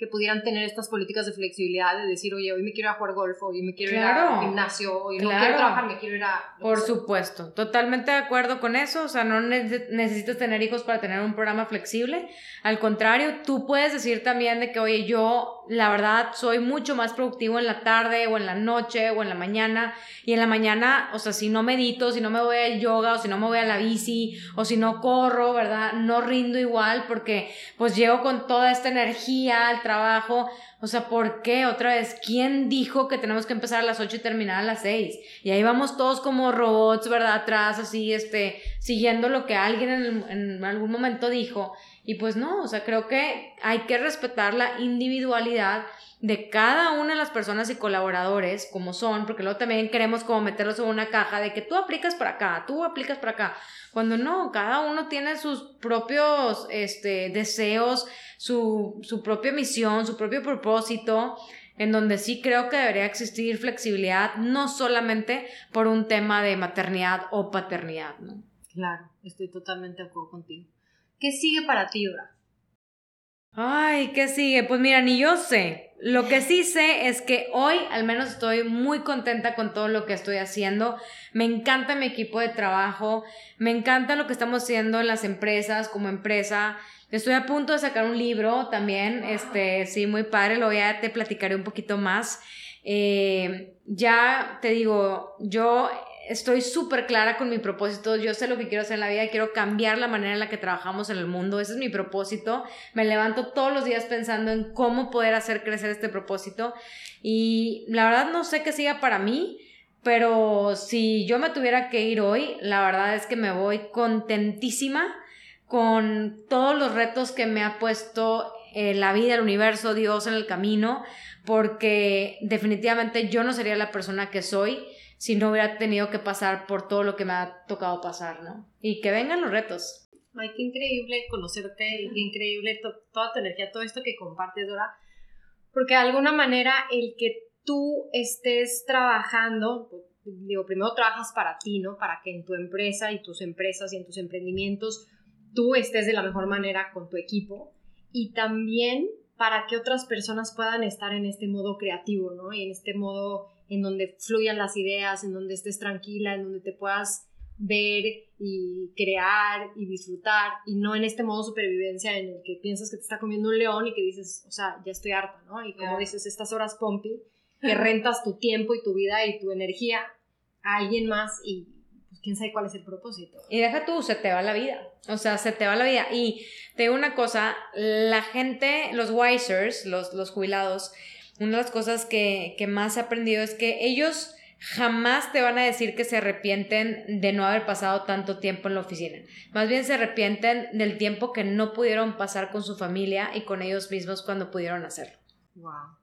que pudieran tener estas políticas de flexibilidad de decir, oye, hoy me quiero ir a jugar golf, hoy me quiero ir al gimnasio, hoy no quiero trabajar, me quiero ir a... Por supuesto, totalmente de acuerdo con eso, o sea, no necesitas tener hijos para tener un programa flexible, al contrario, tú puedes decir también de que, oye, yo la verdad soy mucho más productivo en la tarde o en la noche o en la mañana, y en la mañana, o sea, si no medito, si no me voy al yoga o si no me voy a la bici o si no corro, ¿verdad? No rindo igual porque pues llego con toda esta energía al trabajo. O sea, ¿por qué? Otra vez, ¿quién dijo que tenemos que empezar a las 8 y terminar a las 6? Y ahí vamos todos como robots, ¿verdad? Atrás, así, este, siguiendo lo que alguien en, en algún momento dijo. Y pues no, o sea, creo que hay que respetar la individualidad de cada una de las personas y colaboradores como son, porque luego también queremos como meterlos en una caja de que tú aplicas para acá, tú aplicas para acá, cuando no, cada uno tiene sus propios este, deseos, su, su propia misión, su propio propósito, en donde sí creo que debería existir flexibilidad, no solamente por un tema de maternidad o paternidad, ¿no? Claro, estoy totalmente de acuerdo contigo. ¿Qué sigue para ti, Dora? Ay, ¿qué sigue? Pues mira, ni yo sé. Lo que sí sé es que hoy al menos estoy muy contenta con todo lo que estoy haciendo. Me encanta mi equipo de trabajo, me encanta lo que estamos haciendo en las empresas como empresa. Estoy a punto de sacar un libro también, este, sí, muy padre, lo ya te platicaré un poquito más. Eh, ya te digo, yo estoy súper clara con mi propósito, yo sé lo que quiero hacer en la vida, quiero cambiar la manera en la que trabajamos en el mundo, ese es mi propósito, me levanto todos los días pensando en cómo poder hacer crecer este propósito. Y la verdad no sé qué siga para mí, pero si yo me tuviera que ir hoy, la verdad es que me voy contentísima con todos los retos que me ha puesto eh, la vida, el universo, Dios en el camino, porque definitivamente yo no sería la persona que soy si no hubiera tenido que pasar por todo lo que me ha tocado pasar, ¿no? Y que vengan los retos. Ay, qué increíble conocerte y qué increíble toda tu energía, todo esto que compartes, Dora. Porque de alguna manera el que tú estés trabajando, digo, primero trabajas para ti, ¿no? Para que en tu empresa y tus empresas y en tus emprendimientos tú estés de la mejor manera con tu equipo y también para que otras personas puedan estar en este modo creativo, ¿no? Y en este modo en donde fluyan las ideas, en donde estés tranquila, en donde te puedas ver y crear y disfrutar y no en este modo supervivencia en el que piensas que te está comiendo un león y que dices, o sea, ya estoy harta, ¿no? Y como dices, estas horas pompi, que rentas tu tiempo y tu vida y tu energía a alguien más y pues, quién sabe cuál es el propósito. Y deja tú, se te va la vida. O sea, se te va la vida. Y te digo una cosa, la gente, los wisers, los, los jubilados, una de las cosas que, que más he aprendido es que ellos jamás te van a decir que se arrepienten de no haber pasado tanto tiempo en la oficina. Más bien se arrepienten del tiempo que no pudieron pasar con su familia y con ellos mismos cuando pudieron hacerlo. Wow.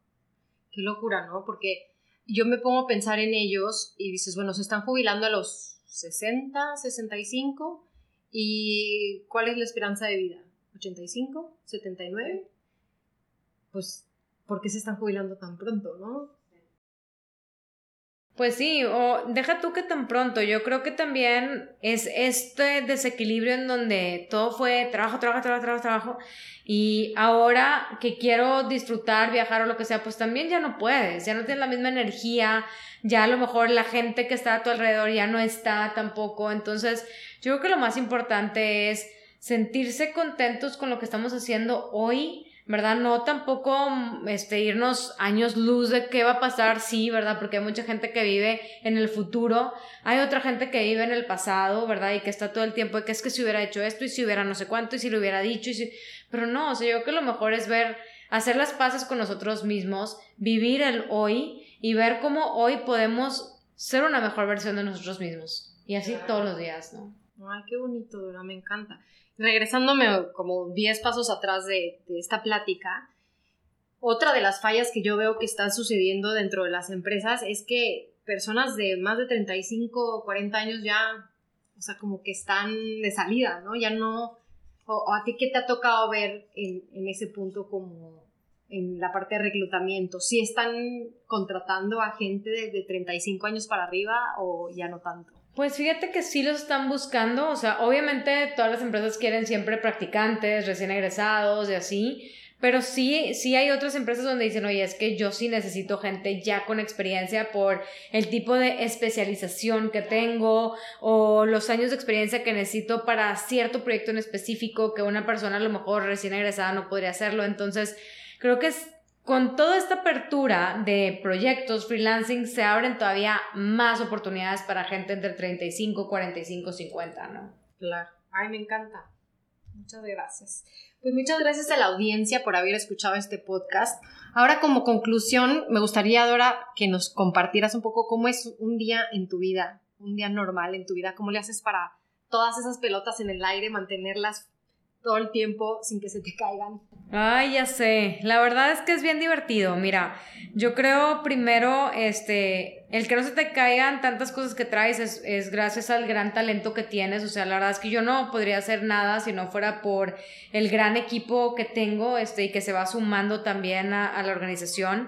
Qué locura, ¿no? Porque yo me pongo a pensar en ellos y dices, bueno, se están jubilando a los 60, 65 y ¿cuál es la esperanza de vida? ¿85? ¿79? Pues, ¿por qué se están jubilando tan pronto, no? Pues sí, o deja tú que tan pronto. Yo creo que también es este desequilibrio en donde todo fue trabajo, trabajo, trabajo, trabajo, trabajo. Y ahora que quiero disfrutar, viajar o lo que sea, pues también ya no puedes, ya no tienes la misma energía, ya a lo mejor la gente que está a tu alrededor ya no está tampoco. Entonces, yo creo que lo más importante es sentirse contentos con lo que estamos haciendo hoy ¿verdad? No tampoco este, irnos años luz de qué va a pasar, sí, ¿verdad? Porque hay mucha gente que vive en el futuro, hay otra gente que vive en el pasado, ¿verdad? Y que está todo el tiempo de que es que si hubiera hecho esto y si hubiera no sé cuánto y si lo hubiera dicho y si... Pero no, o sea, yo creo que lo mejor es ver, hacer las paces con nosotros mismos, vivir el hoy y ver cómo hoy podemos ser una mejor versión de nosotros mismos. Y así todos los días, ¿no? Ay, qué bonito, ¿verdad? Me encanta regresándome como 10 pasos atrás de, esta plática, otra de las fallas que yo veo que están sucediendo dentro de las empresas es que personas de más de 35 o 40 años ya, o sea, como que están de salida, ¿no? Ya no, o, a ti qué te ha tocado ver en, ese punto como en la parte de reclutamiento, si están contratando a gente de, de 35 años para arriba o ya no tanto. Pues fíjate que sí los están buscando, o sea, obviamente todas las empresas quieren siempre practicantes, recién egresados y así, pero sí, sí hay otras empresas donde dicen, oye, es que yo sí necesito gente ya con experiencia por el tipo de especialización que tengo o los años de experiencia que necesito para cierto proyecto en específico que una persona a lo mejor recién egresada no podría hacerlo. Entonces, creo que es con toda esta apertura de proyectos freelancing se abren todavía más oportunidades para gente entre 35, 45, 50, ¿no? Claro. Ay, me encanta. Muchas gracias. Pues muchas gracias a la audiencia por haber escuchado este podcast. Ahora como conclusión, me gustaría, Dora, que nos compartieras un poco cómo es un día en tu vida, un día normal en tu vida, cómo le haces para todas esas pelotas en el aire, mantenerlas todo el tiempo sin que se te caigan. Ay, ya sé. La verdad es que es bien divertido. Mira, yo creo primero, este, el que no se te caigan tantas cosas que traes es, es, gracias al gran talento que tienes. O sea, la verdad es que yo no podría hacer nada si no fuera por el gran equipo que tengo, este, y que se va sumando también a, a la organización.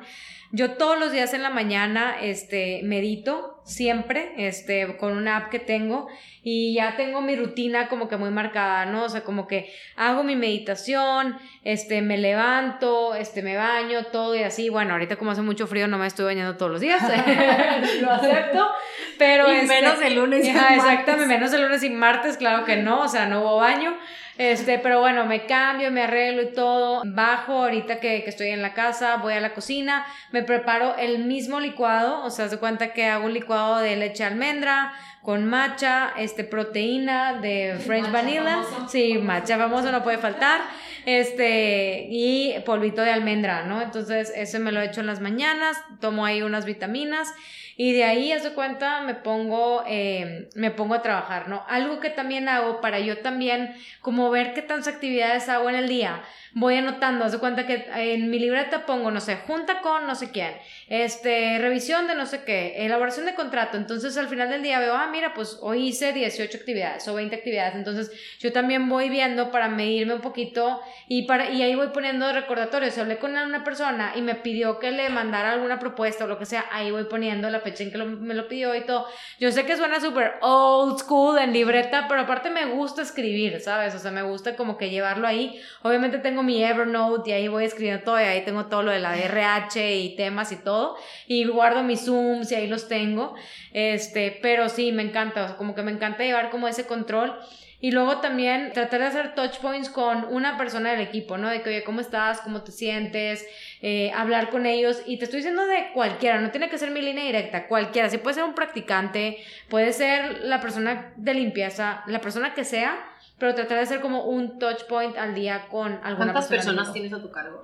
Yo todos los días en la mañana, este, medito siempre, este, con una app que tengo y ya tengo mi rutina como que muy marcada, ¿no? O sea, como que hago mi meditación, este, me levanto, este, me baño, todo y así. Bueno, ahorita como hace mucho frío no me estoy bañando todos los días, lo acepto, pero... Y este, menos el lunes y Exactamente, menos el lunes y martes, claro que no, o sea, no hubo baño. Este, pero bueno, me cambio, me arreglo y todo. Bajo ahorita que, que, estoy en la casa, voy a la cocina, me preparo el mismo licuado, o sea, se cuenta que hago un licuado de leche almendra con matcha, este, proteína de French vanilla. Sí, matcha famoso no puede faltar. Este, y polvito de almendra, ¿no? Entonces, ese me lo echo en las mañanas, tomo ahí unas vitaminas y de ahí, haz de cuenta, me pongo, eh, me pongo a trabajar, ¿no? Algo que también hago para yo también, como ver qué tantas actividades hago en el día voy anotando, haz de cuenta que en mi libreta pongo, no sé, junta con no sé quién, este, revisión de no sé qué, elaboración de contrato, entonces al final del día veo, ah, mira, pues hoy hice 18 actividades o 20 actividades, entonces yo también voy viendo para medirme un poquito y, para, y ahí voy poniendo recordatorios, hablé con una persona y me pidió que le mandara alguna propuesta o lo que sea, ahí voy poniendo la fecha en que me lo pidió y todo. Yo sé que suena súper old school en libreta, pero aparte me gusta escribir, ¿sabes? O sea, me gusta como que llevarlo ahí. Obviamente tengo mi Evernote y ahí voy escribiendo todo y ahí tengo todo lo de la RH y temas y todo y guardo mis Zooms y ahí los tengo. Este, pero sí, me encanta, como que me encanta llevar como ese control. Y luego también tratar de hacer touch points con una persona del equipo, ¿no? De que, oye, ¿cómo estás? ¿Cómo te sientes? Eh, hablar con ellos. Y te estoy diciendo de cualquiera, no tiene que ser mi línea directa, cualquiera. Si puede ser un practicante, puede ser la persona de limpieza, la persona que sea, pero tratar de hacer como un touch point al día con alguna ¿Cuántas personas tienes a tu cargo?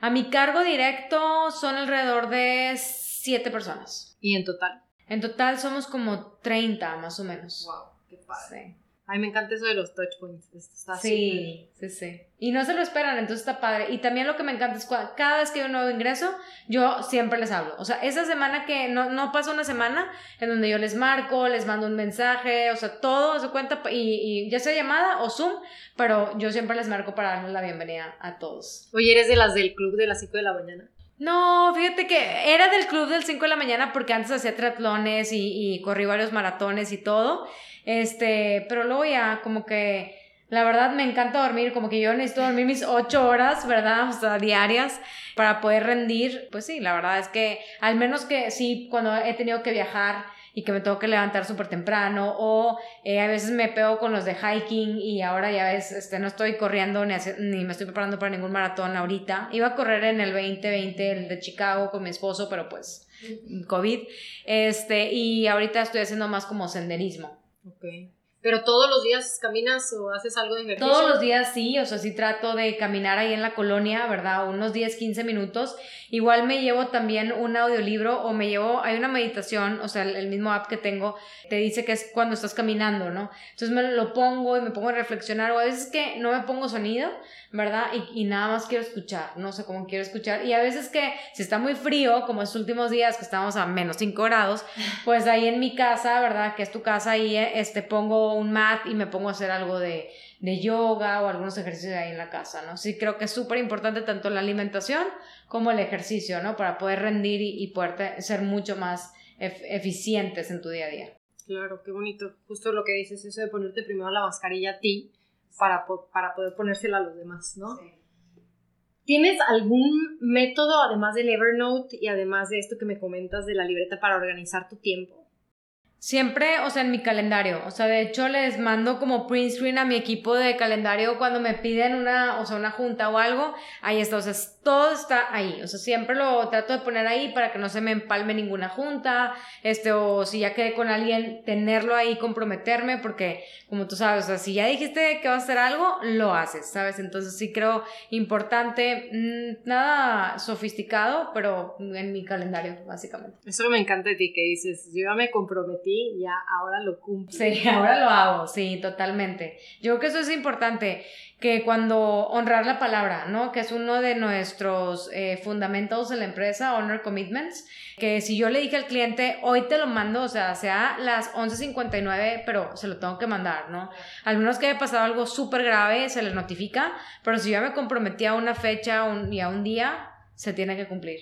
A mi cargo directo son alrededor de siete personas. ¿Y en total? En total somos como 30 más o menos. Wow, qué padre. Ay, me encanta eso de los touch points. Está sí, sí, sí. Y no se lo esperan, entonces está padre. Y también lo que me encanta es cuando, cada vez que hay un nuevo ingreso, yo siempre les hablo. O sea, esa semana que no, no pasa una semana en donde yo les marco, les mando un mensaje, o sea, todo se cuenta, y, y ya sea llamada o Zoom, pero yo siempre les marco para darles la bienvenida a todos. Oye, ¿eres de las del club de las 5 de la mañana? No, fíjate que era del club del 5 de la mañana porque antes hacía triatlones y, y corrí varios maratones y todo. Este, pero luego ya como que la verdad me encanta dormir, como que yo necesito dormir mis ocho horas, ¿verdad? O sea, diarias para poder rendir. Pues sí, la verdad es que al menos que sí, cuando he tenido que viajar y que me tengo que levantar súper temprano o eh, a veces me pego con los de hiking y ahora ya ves, este, no estoy corriendo ni, ni me estoy preparando para ningún maratón ahorita. Iba a correr en el 2020, el de Chicago con mi esposo, pero pues COVID. Este, y ahorita estoy haciendo más como senderismo. Ok. ¿Pero todos los días caminas o haces algo de ejercicio? Todos los días sí, o sea, sí trato de caminar ahí en la colonia, ¿verdad? Unos 10, 15 minutos. Igual me llevo también un audiolibro o me llevo, hay una meditación, o sea, el, mismo app que tengo te dice que es cuando estás caminando, ¿no? Entonces me lo pongo y me pongo a reflexionar o a veces que no me pongo sonido, ¿verdad? Y, nada más quiero escuchar, no sé cómo quiero escuchar. Y a veces que si está muy frío, como estos últimos días que estamos a menos 5 grados, pues ahí en mi casa, ¿verdad? Que es tu casa, ahí este, pongo un mat y me pongo a hacer algo de, de yoga o algunos ejercicios ahí en la casa, ¿no? Sí creo que es súper importante tanto la alimentación como el ejercicio, ¿no? Para poder rendir y, poder ser mucho más eficientes en tu día a día. Claro, qué bonito. Justo lo que dices, eso de ponerte primero la mascarilla a ti para, para poder ponérsela a los demás, ¿no? Sí. ¿Tienes algún método, además del Evernote y además de esto que me comentas de la libreta, para organizar tu tiempo? Siempre, o sea, en mi calendario. O sea, de hecho les mando como print screen a mi equipo de calendario cuando me piden una, o sea, una junta o algo. Ahí está, o sea, todo está ahí. O sea, siempre lo trato de poner ahí para que no se me empalme ninguna junta. Este, o si ya quedé con alguien, tenerlo ahí, comprometerme, porque como tú sabes, o sea, si ya dijiste que vas a hacer algo, lo haces, ¿sabes? Entonces sí creo importante, mm, nada sofisticado, pero en mi calendario, básicamente. Eso me encanta de ti, que dices, yo me comprometí ya ahora lo cumplo. Sí, ahora lo hago, sí, totalmente. Yo creo que eso es importante, que cuando honrar la palabra, ¿no? Que es uno de nuestros eh, fundamentos de la empresa, Honor Commitments, que si yo le dije al cliente, hoy te lo mando, o sea, sea las 11.59, pero se lo tengo que mandar, ¿no? Al menos que haya pasado algo súper grave, se le notifica, pero si yo me comprometí a una fecha y a un día, se tiene que cumplir.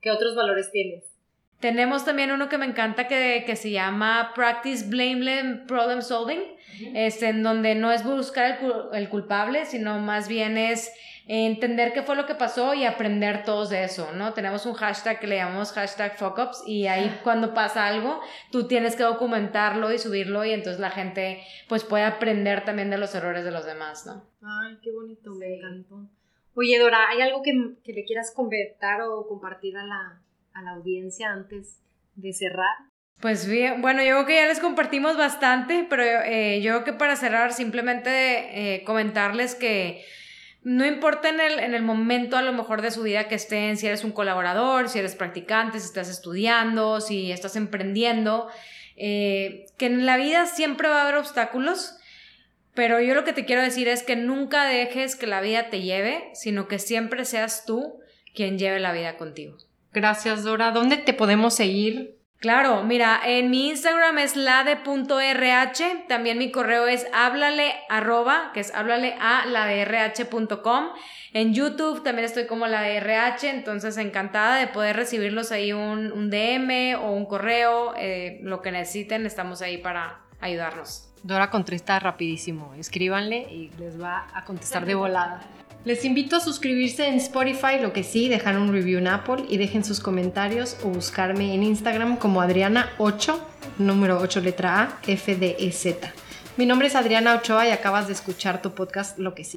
¿Qué otros valores tienes? Tenemos también uno que me encanta que, que se llama Practice Blameless Problem Solving, es en donde no es buscar el, el, culpable, sino más bien es entender qué fue lo que pasó y aprender todos de eso, ¿no? Tenemos un hashtag que le llamamos hashtag fuckups y ahí cuando pasa algo, tú tienes que documentarlo y subirlo y entonces la gente pues puede aprender también de los errores de los demás, ¿no? Ay, qué bonito, me encantó. Oye, Dora, ¿hay algo que, que le quieras comentar o compartir a la, a la audiencia antes de cerrar? Pues bien, bueno, yo creo que ya les compartimos bastante, pero eh, yo creo que para cerrar simplemente eh, comentarles que no importa en el, en el momento a lo mejor de su vida que estén, si eres un colaborador, si eres practicante, si estás estudiando, si estás emprendiendo, eh, que en la vida siempre va a haber obstáculos, pero yo lo que te quiero decir es que nunca dejes que la vida te lleve, sino que siempre seas tú quien lleve la vida contigo. Gracias, Dora. ¿Dónde te podemos seguir? Claro, mira, en mi Instagram es lade.rh, también mi correo es háblale arroba, que es háblale a la En YouTube también estoy como la RH, entonces encantada de poder recibirlos ahí un, DM o un correo, eh, lo que necesiten, estamos ahí para ayudarnos. Dora contesta rapidísimo. Escríbanle y les va a contestar de volada. Les invito a suscribirse en Spotify, lo que sí, dejar un review en Apple y dejen sus comentarios o buscarme en Instagram como Adriana8, número 8 letra A, FDEZ. Mi nombre es Adriana Ochoa y acabas de escuchar tu podcast Lo que sí.